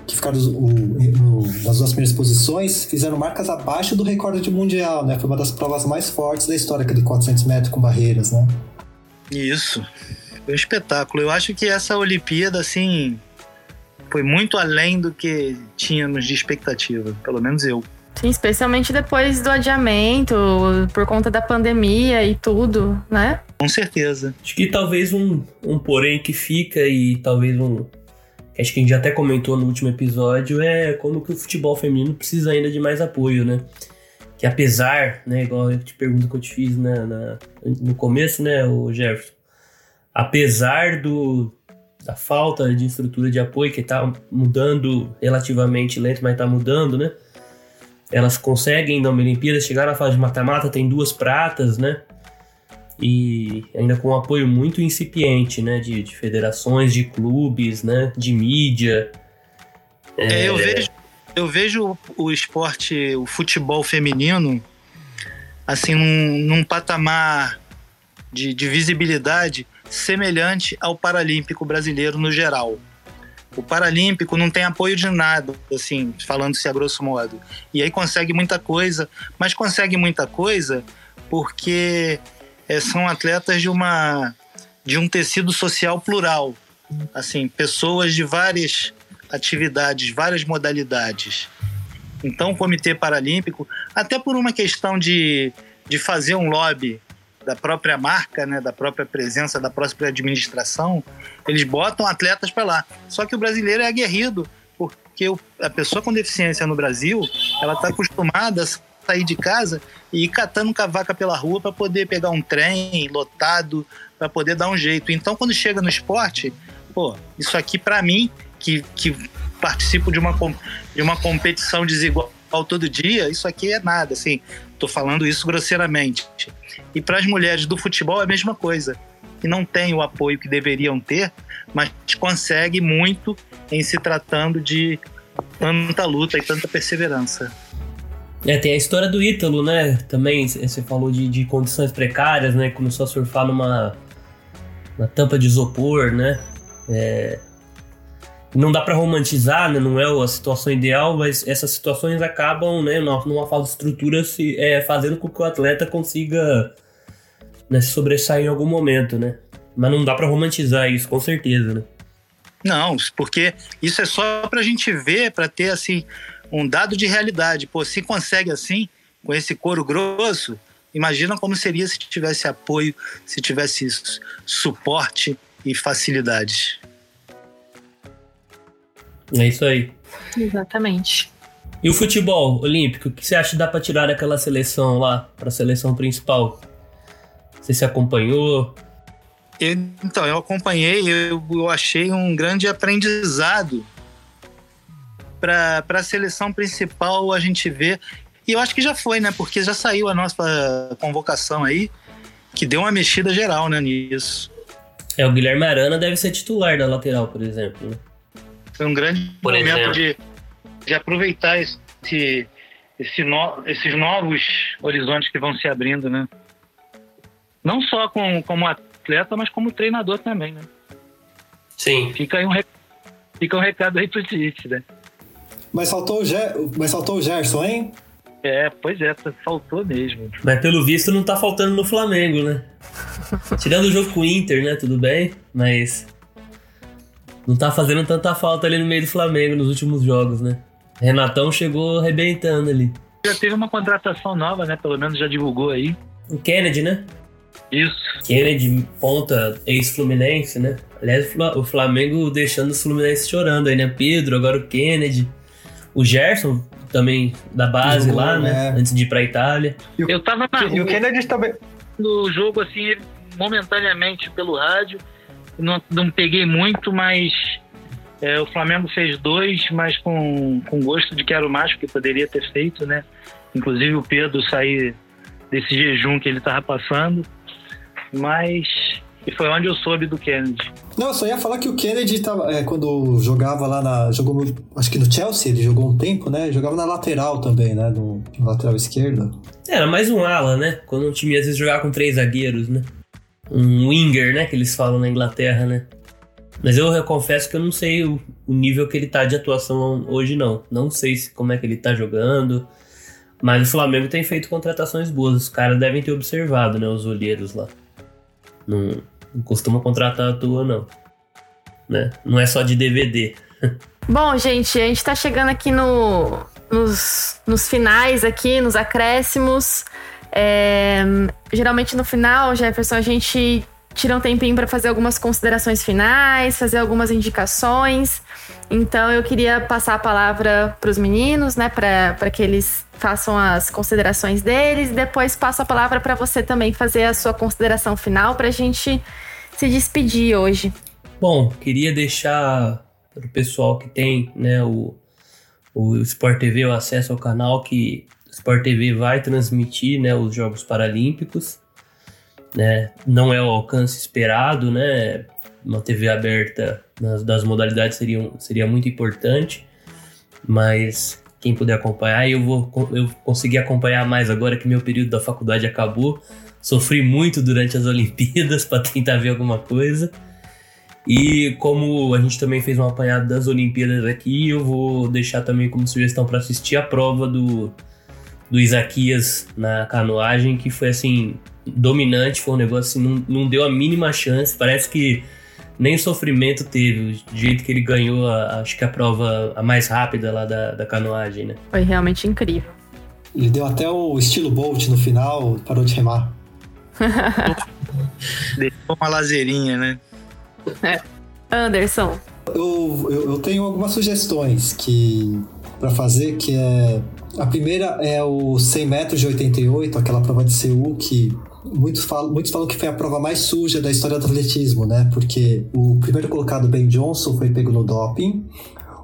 Speaker 4: que ficaram o, o, nas duas primeiras posições, fizeram marcas abaixo do recorde de mundial, né? Foi uma das provas mais fortes da história, aquele 400 metros com barreiras, né?
Speaker 5: Isso. Foi um espetáculo. Eu acho que essa Olimpíada, assim, foi muito além do que tínhamos de expectativa, pelo menos eu.
Speaker 2: Sim, especialmente depois do adiamento, por conta da pandemia e tudo, né?
Speaker 5: Com certeza.
Speaker 3: Acho que talvez um, um porém que fica e talvez um. Acho que a gente até comentou no último episódio, é como que o futebol feminino precisa ainda de mais apoio, né? Que apesar, né, igual eu te pergunto que eu te fiz na, na no começo, né, o Jefferson, apesar do, da falta de estrutura de apoio que tá mudando relativamente lento, mas tá mudando, né? elas conseguem na Olimpíada chegar na fase de mata-mata, tem duas pratas, né? E ainda com um apoio muito incipiente, né? De, de federações, de clubes, né? De mídia.
Speaker 5: É, é eu vejo, eu vejo o esporte, o futebol feminino, assim, num, num patamar de, de visibilidade semelhante ao Paralímpico brasileiro no geral. O Paralímpico não tem apoio de nada, assim, falando-se a grosso modo. E aí consegue muita coisa, mas consegue muita coisa porque é, são atletas de uma de um tecido social plural, assim, pessoas de várias atividades, várias modalidades. Então, o Comitê Paralímpico, até por uma questão de, de fazer um lobby da própria marca, né, da própria presença, da própria administração, eles botam atletas para lá. Só que o brasileiro é aguerrido, porque a pessoa com deficiência no Brasil, ela está acostumada sair de casa e ir catando cavaca pela rua para poder pegar um trem lotado, para poder dar um jeito. Então, quando chega no esporte, pô, isso aqui para mim, que, que participo de uma, de uma competição desigual todo dia, isso aqui é nada, assim, tô falando isso grosseiramente. E para as mulheres do futebol é a mesma coisa, que não tem o apoio que deveriam ter, mas consegue muito em se tratando de tanta luta e tanta perseverança.
Speaker 3: É, tem a história do Ítalo, né? Também você falou de, de condições precárias, né? Começou a surfar numa na tampa de isopor, né? É, não dá para romantizar, né? não é a situação ideal, mas essas situações acabam, né, numa falta de estrutura, se, é, fazendo com que o atleta consiga né, se sobressair em algum momento, né? Mas não dá para romantizar isso, com certeza, né?
Speaker 5: Não, porque isso é só pra gente ver, para ter assim um dado de realidade. Pô, se consegue assim, com esse couro grosso, Imagina como seria se tivesse apoio, se tivesse suporte e facilidades.
Speaker 3: É isso aí.
Speaker 2: Exatamente.
Speaker 3: E o futebol olímpico, o que você acha que dá para tirar daquela seleção lá, para a seleção principal? Você se acompanhou?
Speaker 5: Eu, então, eu acompanhei, eu, eu achei um grande aprendizado para a seleção principal a gente ver e eu acho que já foi, né? Porque já saiu a nossa convocação aí, que deu uma mexida geral, né, nisso.
Speaker 3: É, o Guilherme Arana deve ser titular da lateral, por exemplo. Né?
Speaker 5: Foi um grande por momento de, de aproveitar esse, esse no, esses novos horizontes que vão se abrindo, né? Não só com, como atleta, mas como treinador também, né?
Speaker 3: Sim.
Speaker 5: Fica aí um, fica um recado aí pro Tite, né?
Speaker 4: Mas faltou, o Ger mas faltou o Gerson, hein?
Speaker 5: É, pois é, faltou mesmo.
Speaker 3: Mas pelo visto não tá faltando no Flamengo, né? Tirando o jogo com o Inter, né? Tudo bem, mas. Não tá fazendo tanta falta ali no meio do Flamengo nos últimos jogos, né? Renatão chegou arrebentando ali.
Speaker 5: Já teve uma contratação nova, né? Pelo menos já divulgou aí.
Speaker 3: O Kennedy, né?
Speaker 5: Isso.
Speaker 3: Kennedy, ponta ex-Fluminense, né? Aliás, o Flamengo deixando os Fluminense chorando aí, né? Pedro, agora o Kennedy. O Gerson também da base Jogou, lá, né? É. Antes de ir pra Itália.
Speaker 5: Eu tava na
Speaker 4: E o Kennedy também.
Speaker 5: No jogo, assim, momentaneamente pelo rádio. Não, não peguei muito, mas é, o Flamengo fez dois, mas com, com gosto de quero mais, que poderia ter feito, né? Inclusive o Pedro sair desse jejum que ele tava passando. Mas e foi onde eu soube do Kennedy.
Speaker 4: Não, eu só ia falar que o Kennedy tava, é, quando jogava lá na. Jogou acho que no Chelsea, ele jogou um tempo, né? Jogava na lateral também, né? No, no lateral esquerda.
Speaker 3: Era mais um ala, né? Quando o time às vezes jogava com três zagueiros, né? Um winger, né? Que eles falam na Inglaterra, né? Mas eu, eu confesso que eu não sei o, o, nível que ele tá de atuação hoje, não. Não sei se, como é que ele tá jogando. Mas o Flamengo tem feito contratações boas. Os caras devem ter observado, né? Os olheiros lá. Não, não costuma contratar à toa, não. Né? Não é só de DVD.
Speaker 2: Bom, gente, a gente tá chegando aqui no, nos, nos finais aqui, nos acréscimos. É, geralmente no final, Jefferson, a gente tira um tempinho para fazer algumas considerações finais, fazer algumas indicações. Então eu queria passar a palavra para os meninos, né, para que eles façam as considerações deles. Depois passo a palavra para você também fazer a sua consideração final para a gente se despedir hoje.
Speaker 3: Bom, queria deixar para o pessoal que tem né, o, o Sport TV, o acesso ao canal, que o Sport TV vai transmitir né, os Jogos Paralímpicos. Né? Não é o alcance esperado, né? Uma TV aberta nas, das modalidades seria, seria muito importante, mas quem puder acompanhar, eu vou eu consegui acompanhar mais agora que meu período da faculdade acabou. Sofri muito durante as Olimpíadas para tentar ver alguma coisa. E como a gente também fez um apanhado das Olimpíadas aqui, eu vou deixar também como sugestão para assistir a prova do, do Isaquias na canoagem, que foi assim, dominante, foi um negócio assim, não, não deu a mínima chance. Parece que nem sofrimento teve, do jeito que ele ganhou, a, acho que a prova a mais rápida lá da, da canoagem, né?
Speaker 2: Foi realmente incrível.
Speaker 4: Ele deu até o estilo Bolt no final, parou de remar.
Speaker 5: Deixou uma lazeirinha, né?
Speaker 2: É. Anderson.
Speaker 4: Eu, eu, eu, tenho algumas sugestões que para fazer, que é... A primeira é o 100 metros de 88, aquela prova de Seul que muitos falam, muitos falam que foi a prova mais suja da história do atletismo, né? Porque o primeiro colocado, Ben Johnson, foi pego no doping.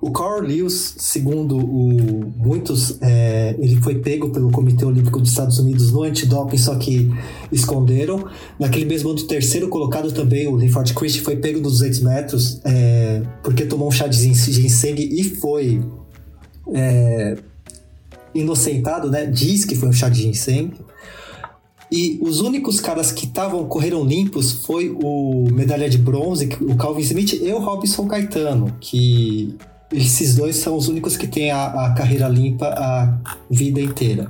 Speaker 4: O Carl Lewis, segundo o, muitos, é, ele foi pego pelo Comitê Olímpico dos Estados Unidos no antidoping, só que esconderam. Naquele mesmo ano, o terceiro colocado também, o Linford Christie, foi pego nos 200 metros é, porque tomou um chá de ginseng e foi é, inocentado, né? Diz que foi um chá de ginseng. E os únicos caras que estavam correram limpos foi o medalha de bronze, o Calvin Smith e o Robson Caetano, que esses dois são os únicos que têm a, a carreira limpa a vida inteira.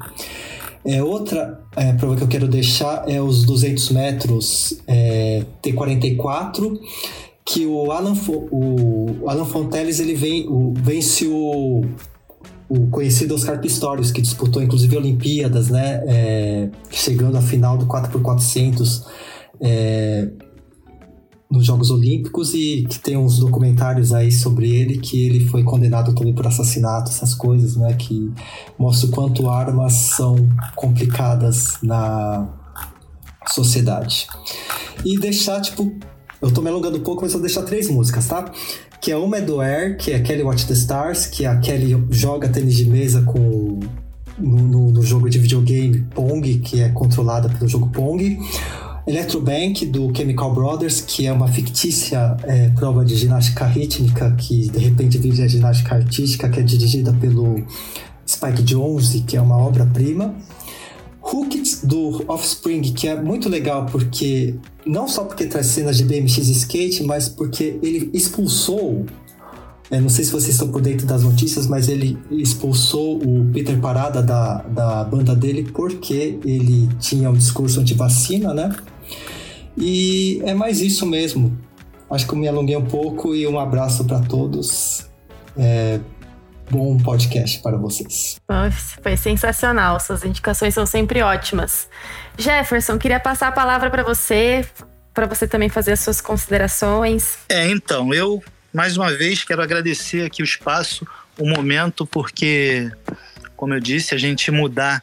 Speaker 4: É, outra é, prova que eu quero deixar é os 200 metros é, T44, que o Alan, o Alan Fonteles ele vem, o, vence o, o conhecido Oscar Pistorius, que disputou inclusive Olimpíadas, né, é, chegando à final do 4x400. É, nos Jogos Olímpicos e que tem uns documentários aí sobre ele que ele foi condenado também por assassinato, essas coisas, né? Que mostra o quanto armas são complicadas na sociedade. E deixar, tipo, eu tô me alongando um pouco, mas vou deixar três músicas, tá? Que é uma é do Air, que é Kelly Watch the Stars, que a Kelly joga tênis de mesa com no, no, no jogo de videogame Pong, que é controlada pelo jogo Pong. Electrobank, do Chemical Brothers, que é uma fictícia é, prova de ginástica rítmica, que de repente vive a ginástica artística, que é dirigida pelo Spike Jonze, que é uma obra-prima. Hooked, do Offspring, que é muito legal porque não só porque traz cenas de BMX skate, mas porque ele expulsou é, não sei se vocês estão por dentro das notícias, mas ele expulsou o Peter Parada da, da banda dele porque ele tinha um discurso anti-vacina, né? E é mais isso mesmo. Acho que eu me alonguei um pouco e um abraço para todos. É, bom podcast para vocês.
Speaker 2: Foi sensacional. Suas indicações são sempre ótimas. Jefferson, queria passar a palavra para você, para você também fazer as suas considerações.
Speaker 5: É, então, eu mais uma vez quero agradecer aqui o espaço, o momento, porque, como eu disse, a gente mudar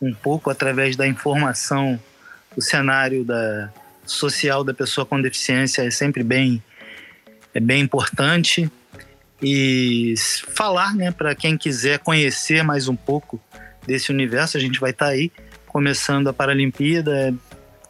Speaker 5: um pouco através da informação o cenário da, social da pessoa com deficiência é sempre bem, é bem importante. E falar, né, para quem quiser conhecer mais um pouco desse universo, a gente vai estar tá aí começando a Paralimpíada.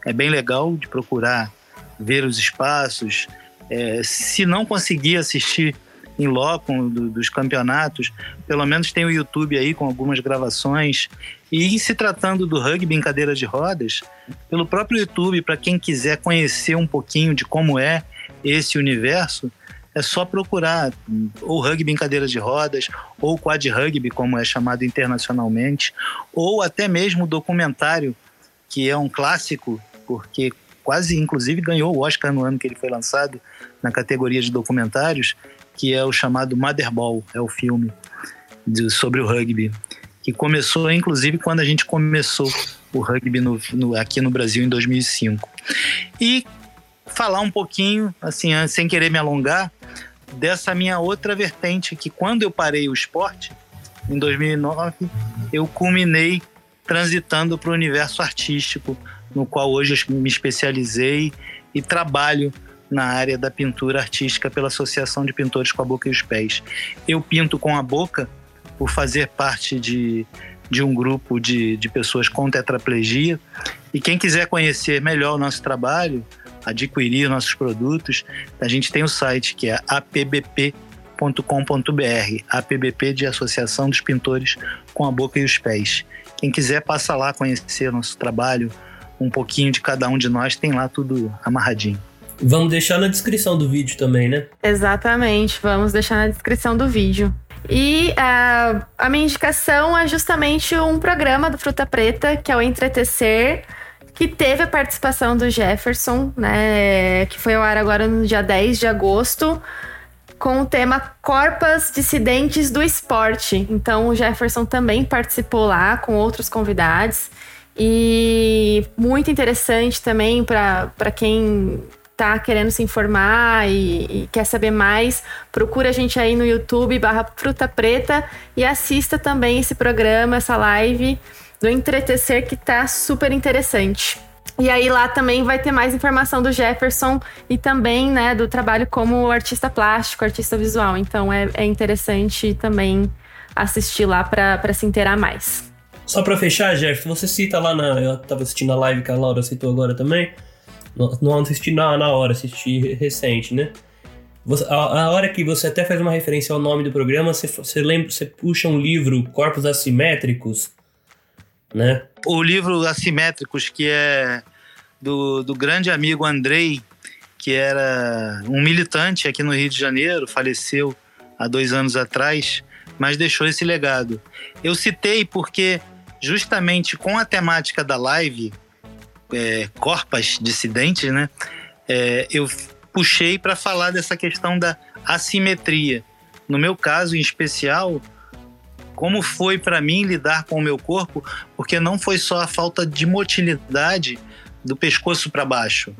Speaker 5: É, é bem legal de procurar ver os espaços. É, se não conseguir assistir em loco do, dos campeonatos, pelo menos tem o YouTube aí com algumas gravações. E se tratando do rugby em cadeira de rodas, pelo próprio YouTube, para quem quiser conhecer um pouquinho de como é esse universo, é só procurar ou rugby em cadeira de rodas, ou quad rugby, como é chamado internacionalmente, ou até mesmo o documentário, que é um clássico, porque quase inclusive ganhou o Oscar no ano que ele foi lançado na categoria de documentários, que é o chamado Motherball, é o filme de, sobre o rugby, que começou inclusive quando a gente começou o rugby no, no, aqui no Brasil em 2005. E falar um pouquinho, assim, sem querer me alongar, dessa minha outra vertente, que quando eu parei o esporte, em 2009, eu culminei transitando para o universo artístico, no qual hoje eu me especializei e trabalho na área da pintura artística pela Associação de Pintores com a Boca e os Pés. Eu pinto com a boca por fazer parte de, de um grupo de, de pessoas com tetraplegia. E quem quiser conhecer melhor o nosso trabalho, adquirir nossos produtos, a gente tem o site que é apbp.com.br, APBP de Associação dos Pintores com a Boca e os Pés. Quem quiser passa lá conhecer nosso trabalho, um pouquinho de cada um de nós, tem lá tudo amarradinho.
Speaker 3: Vamos deixar na descrição do vídeo também, né?
Speaker 2: Exatamente, vamos deixar na descrição do vídeo. E uh, a minha indicação é justamente um programa do Fruta Preta, que é o Entretecer, que teve a participação do Jefferson, né? Que foi ao ar agora no dia 10 de agosto, com o tema Corpas Dissidentes do Esporte. Então o Jefferson também participou lá com outros convidados. E muito interessante também para quem tá querendo se informar e, e, quer saber mais, procura a gente aí no YouTube barra Fruta Preta e assista também esse programa, essa live do Entretecer que tá super interessante. E aí lá também vai ter mais informação do Jefferson e também, né, do trabalho como artista plástico, artista visual. Então é, é interessante também assistir lá para se inteirar mais.
Speaker 3: Só para fechar, Jeff, você cita lá na. Eu tava assistindo a live que a Laura citou agora também. Não assisti na, na hora, assisti recente, né? Você, a, a, hora que você até faz uma referência ao nome do programa, você, você lembra, você puxa um livro, Corpos Assimétricos, né?
Speaker 5: O livro Assimétricos, que é do, do grande amigo Andrei, que era um militante aqui no Rio de Janeiro, faleceu há dois anos atrás, mas deixou esse legado. Eu citei porque, justamente com a temática da live, é, corpas dissidentes, né? É, eu puxei para falar dessa questão da assimetria. No meu caso, em especial, como foi para mim lidar com o meu corpo, porque não foi só a falta de motilidade do pescoço para baixo,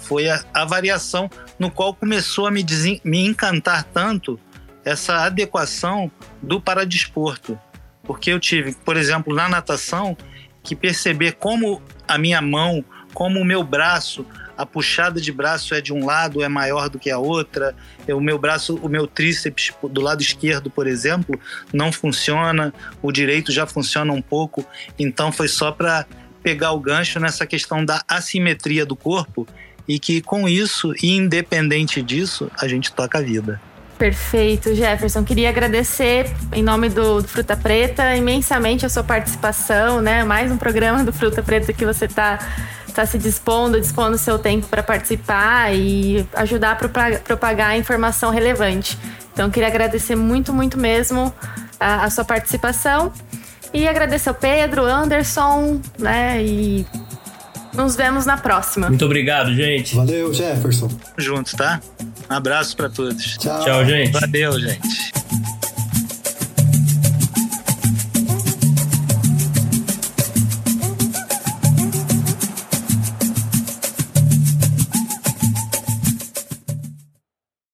Speaker 5: foi a, a, variação no qual começou a me, me encantar tanto essa adequação do paradesporto. Porque eu tive, por exemplo, na natação, que perceber como a minha mão, como o meu braço, a puxada de braço é de um lado, é maior do que a outra. O meu braço, o meu tríceps do lado esquerdo, por exemplo, não funciona, o direito já funciona um pouco. Então foi só para pegar o gancho nessa questão da assimetria do corpo e que com isso, independente disso, a gente toca a vida.
Speaker 2: Perfeito, Jefferson. Queria agradecer, em nome do, do, Fruta Preta, imensamente a sua participação, né? Mais um programa do Fruta Preta que você está tá se dispondo, dispondo seu tempo para participar e ajudar a propagar a informação relevante. Então, queria agradecer muito, muito mesmo a, a sua participação e agradecer ao Pedro, Anderson, né? E nos vemos na próxima.
Speaker 3: Muito obrigado, gente.
Speaker 4: Valeu, Jefferson.
Speaker 5: Juntos, tá? Um abraço para todos.
Speaker 3: Tchau. Tchau, gente.
Speaker 5: Valeu, gente.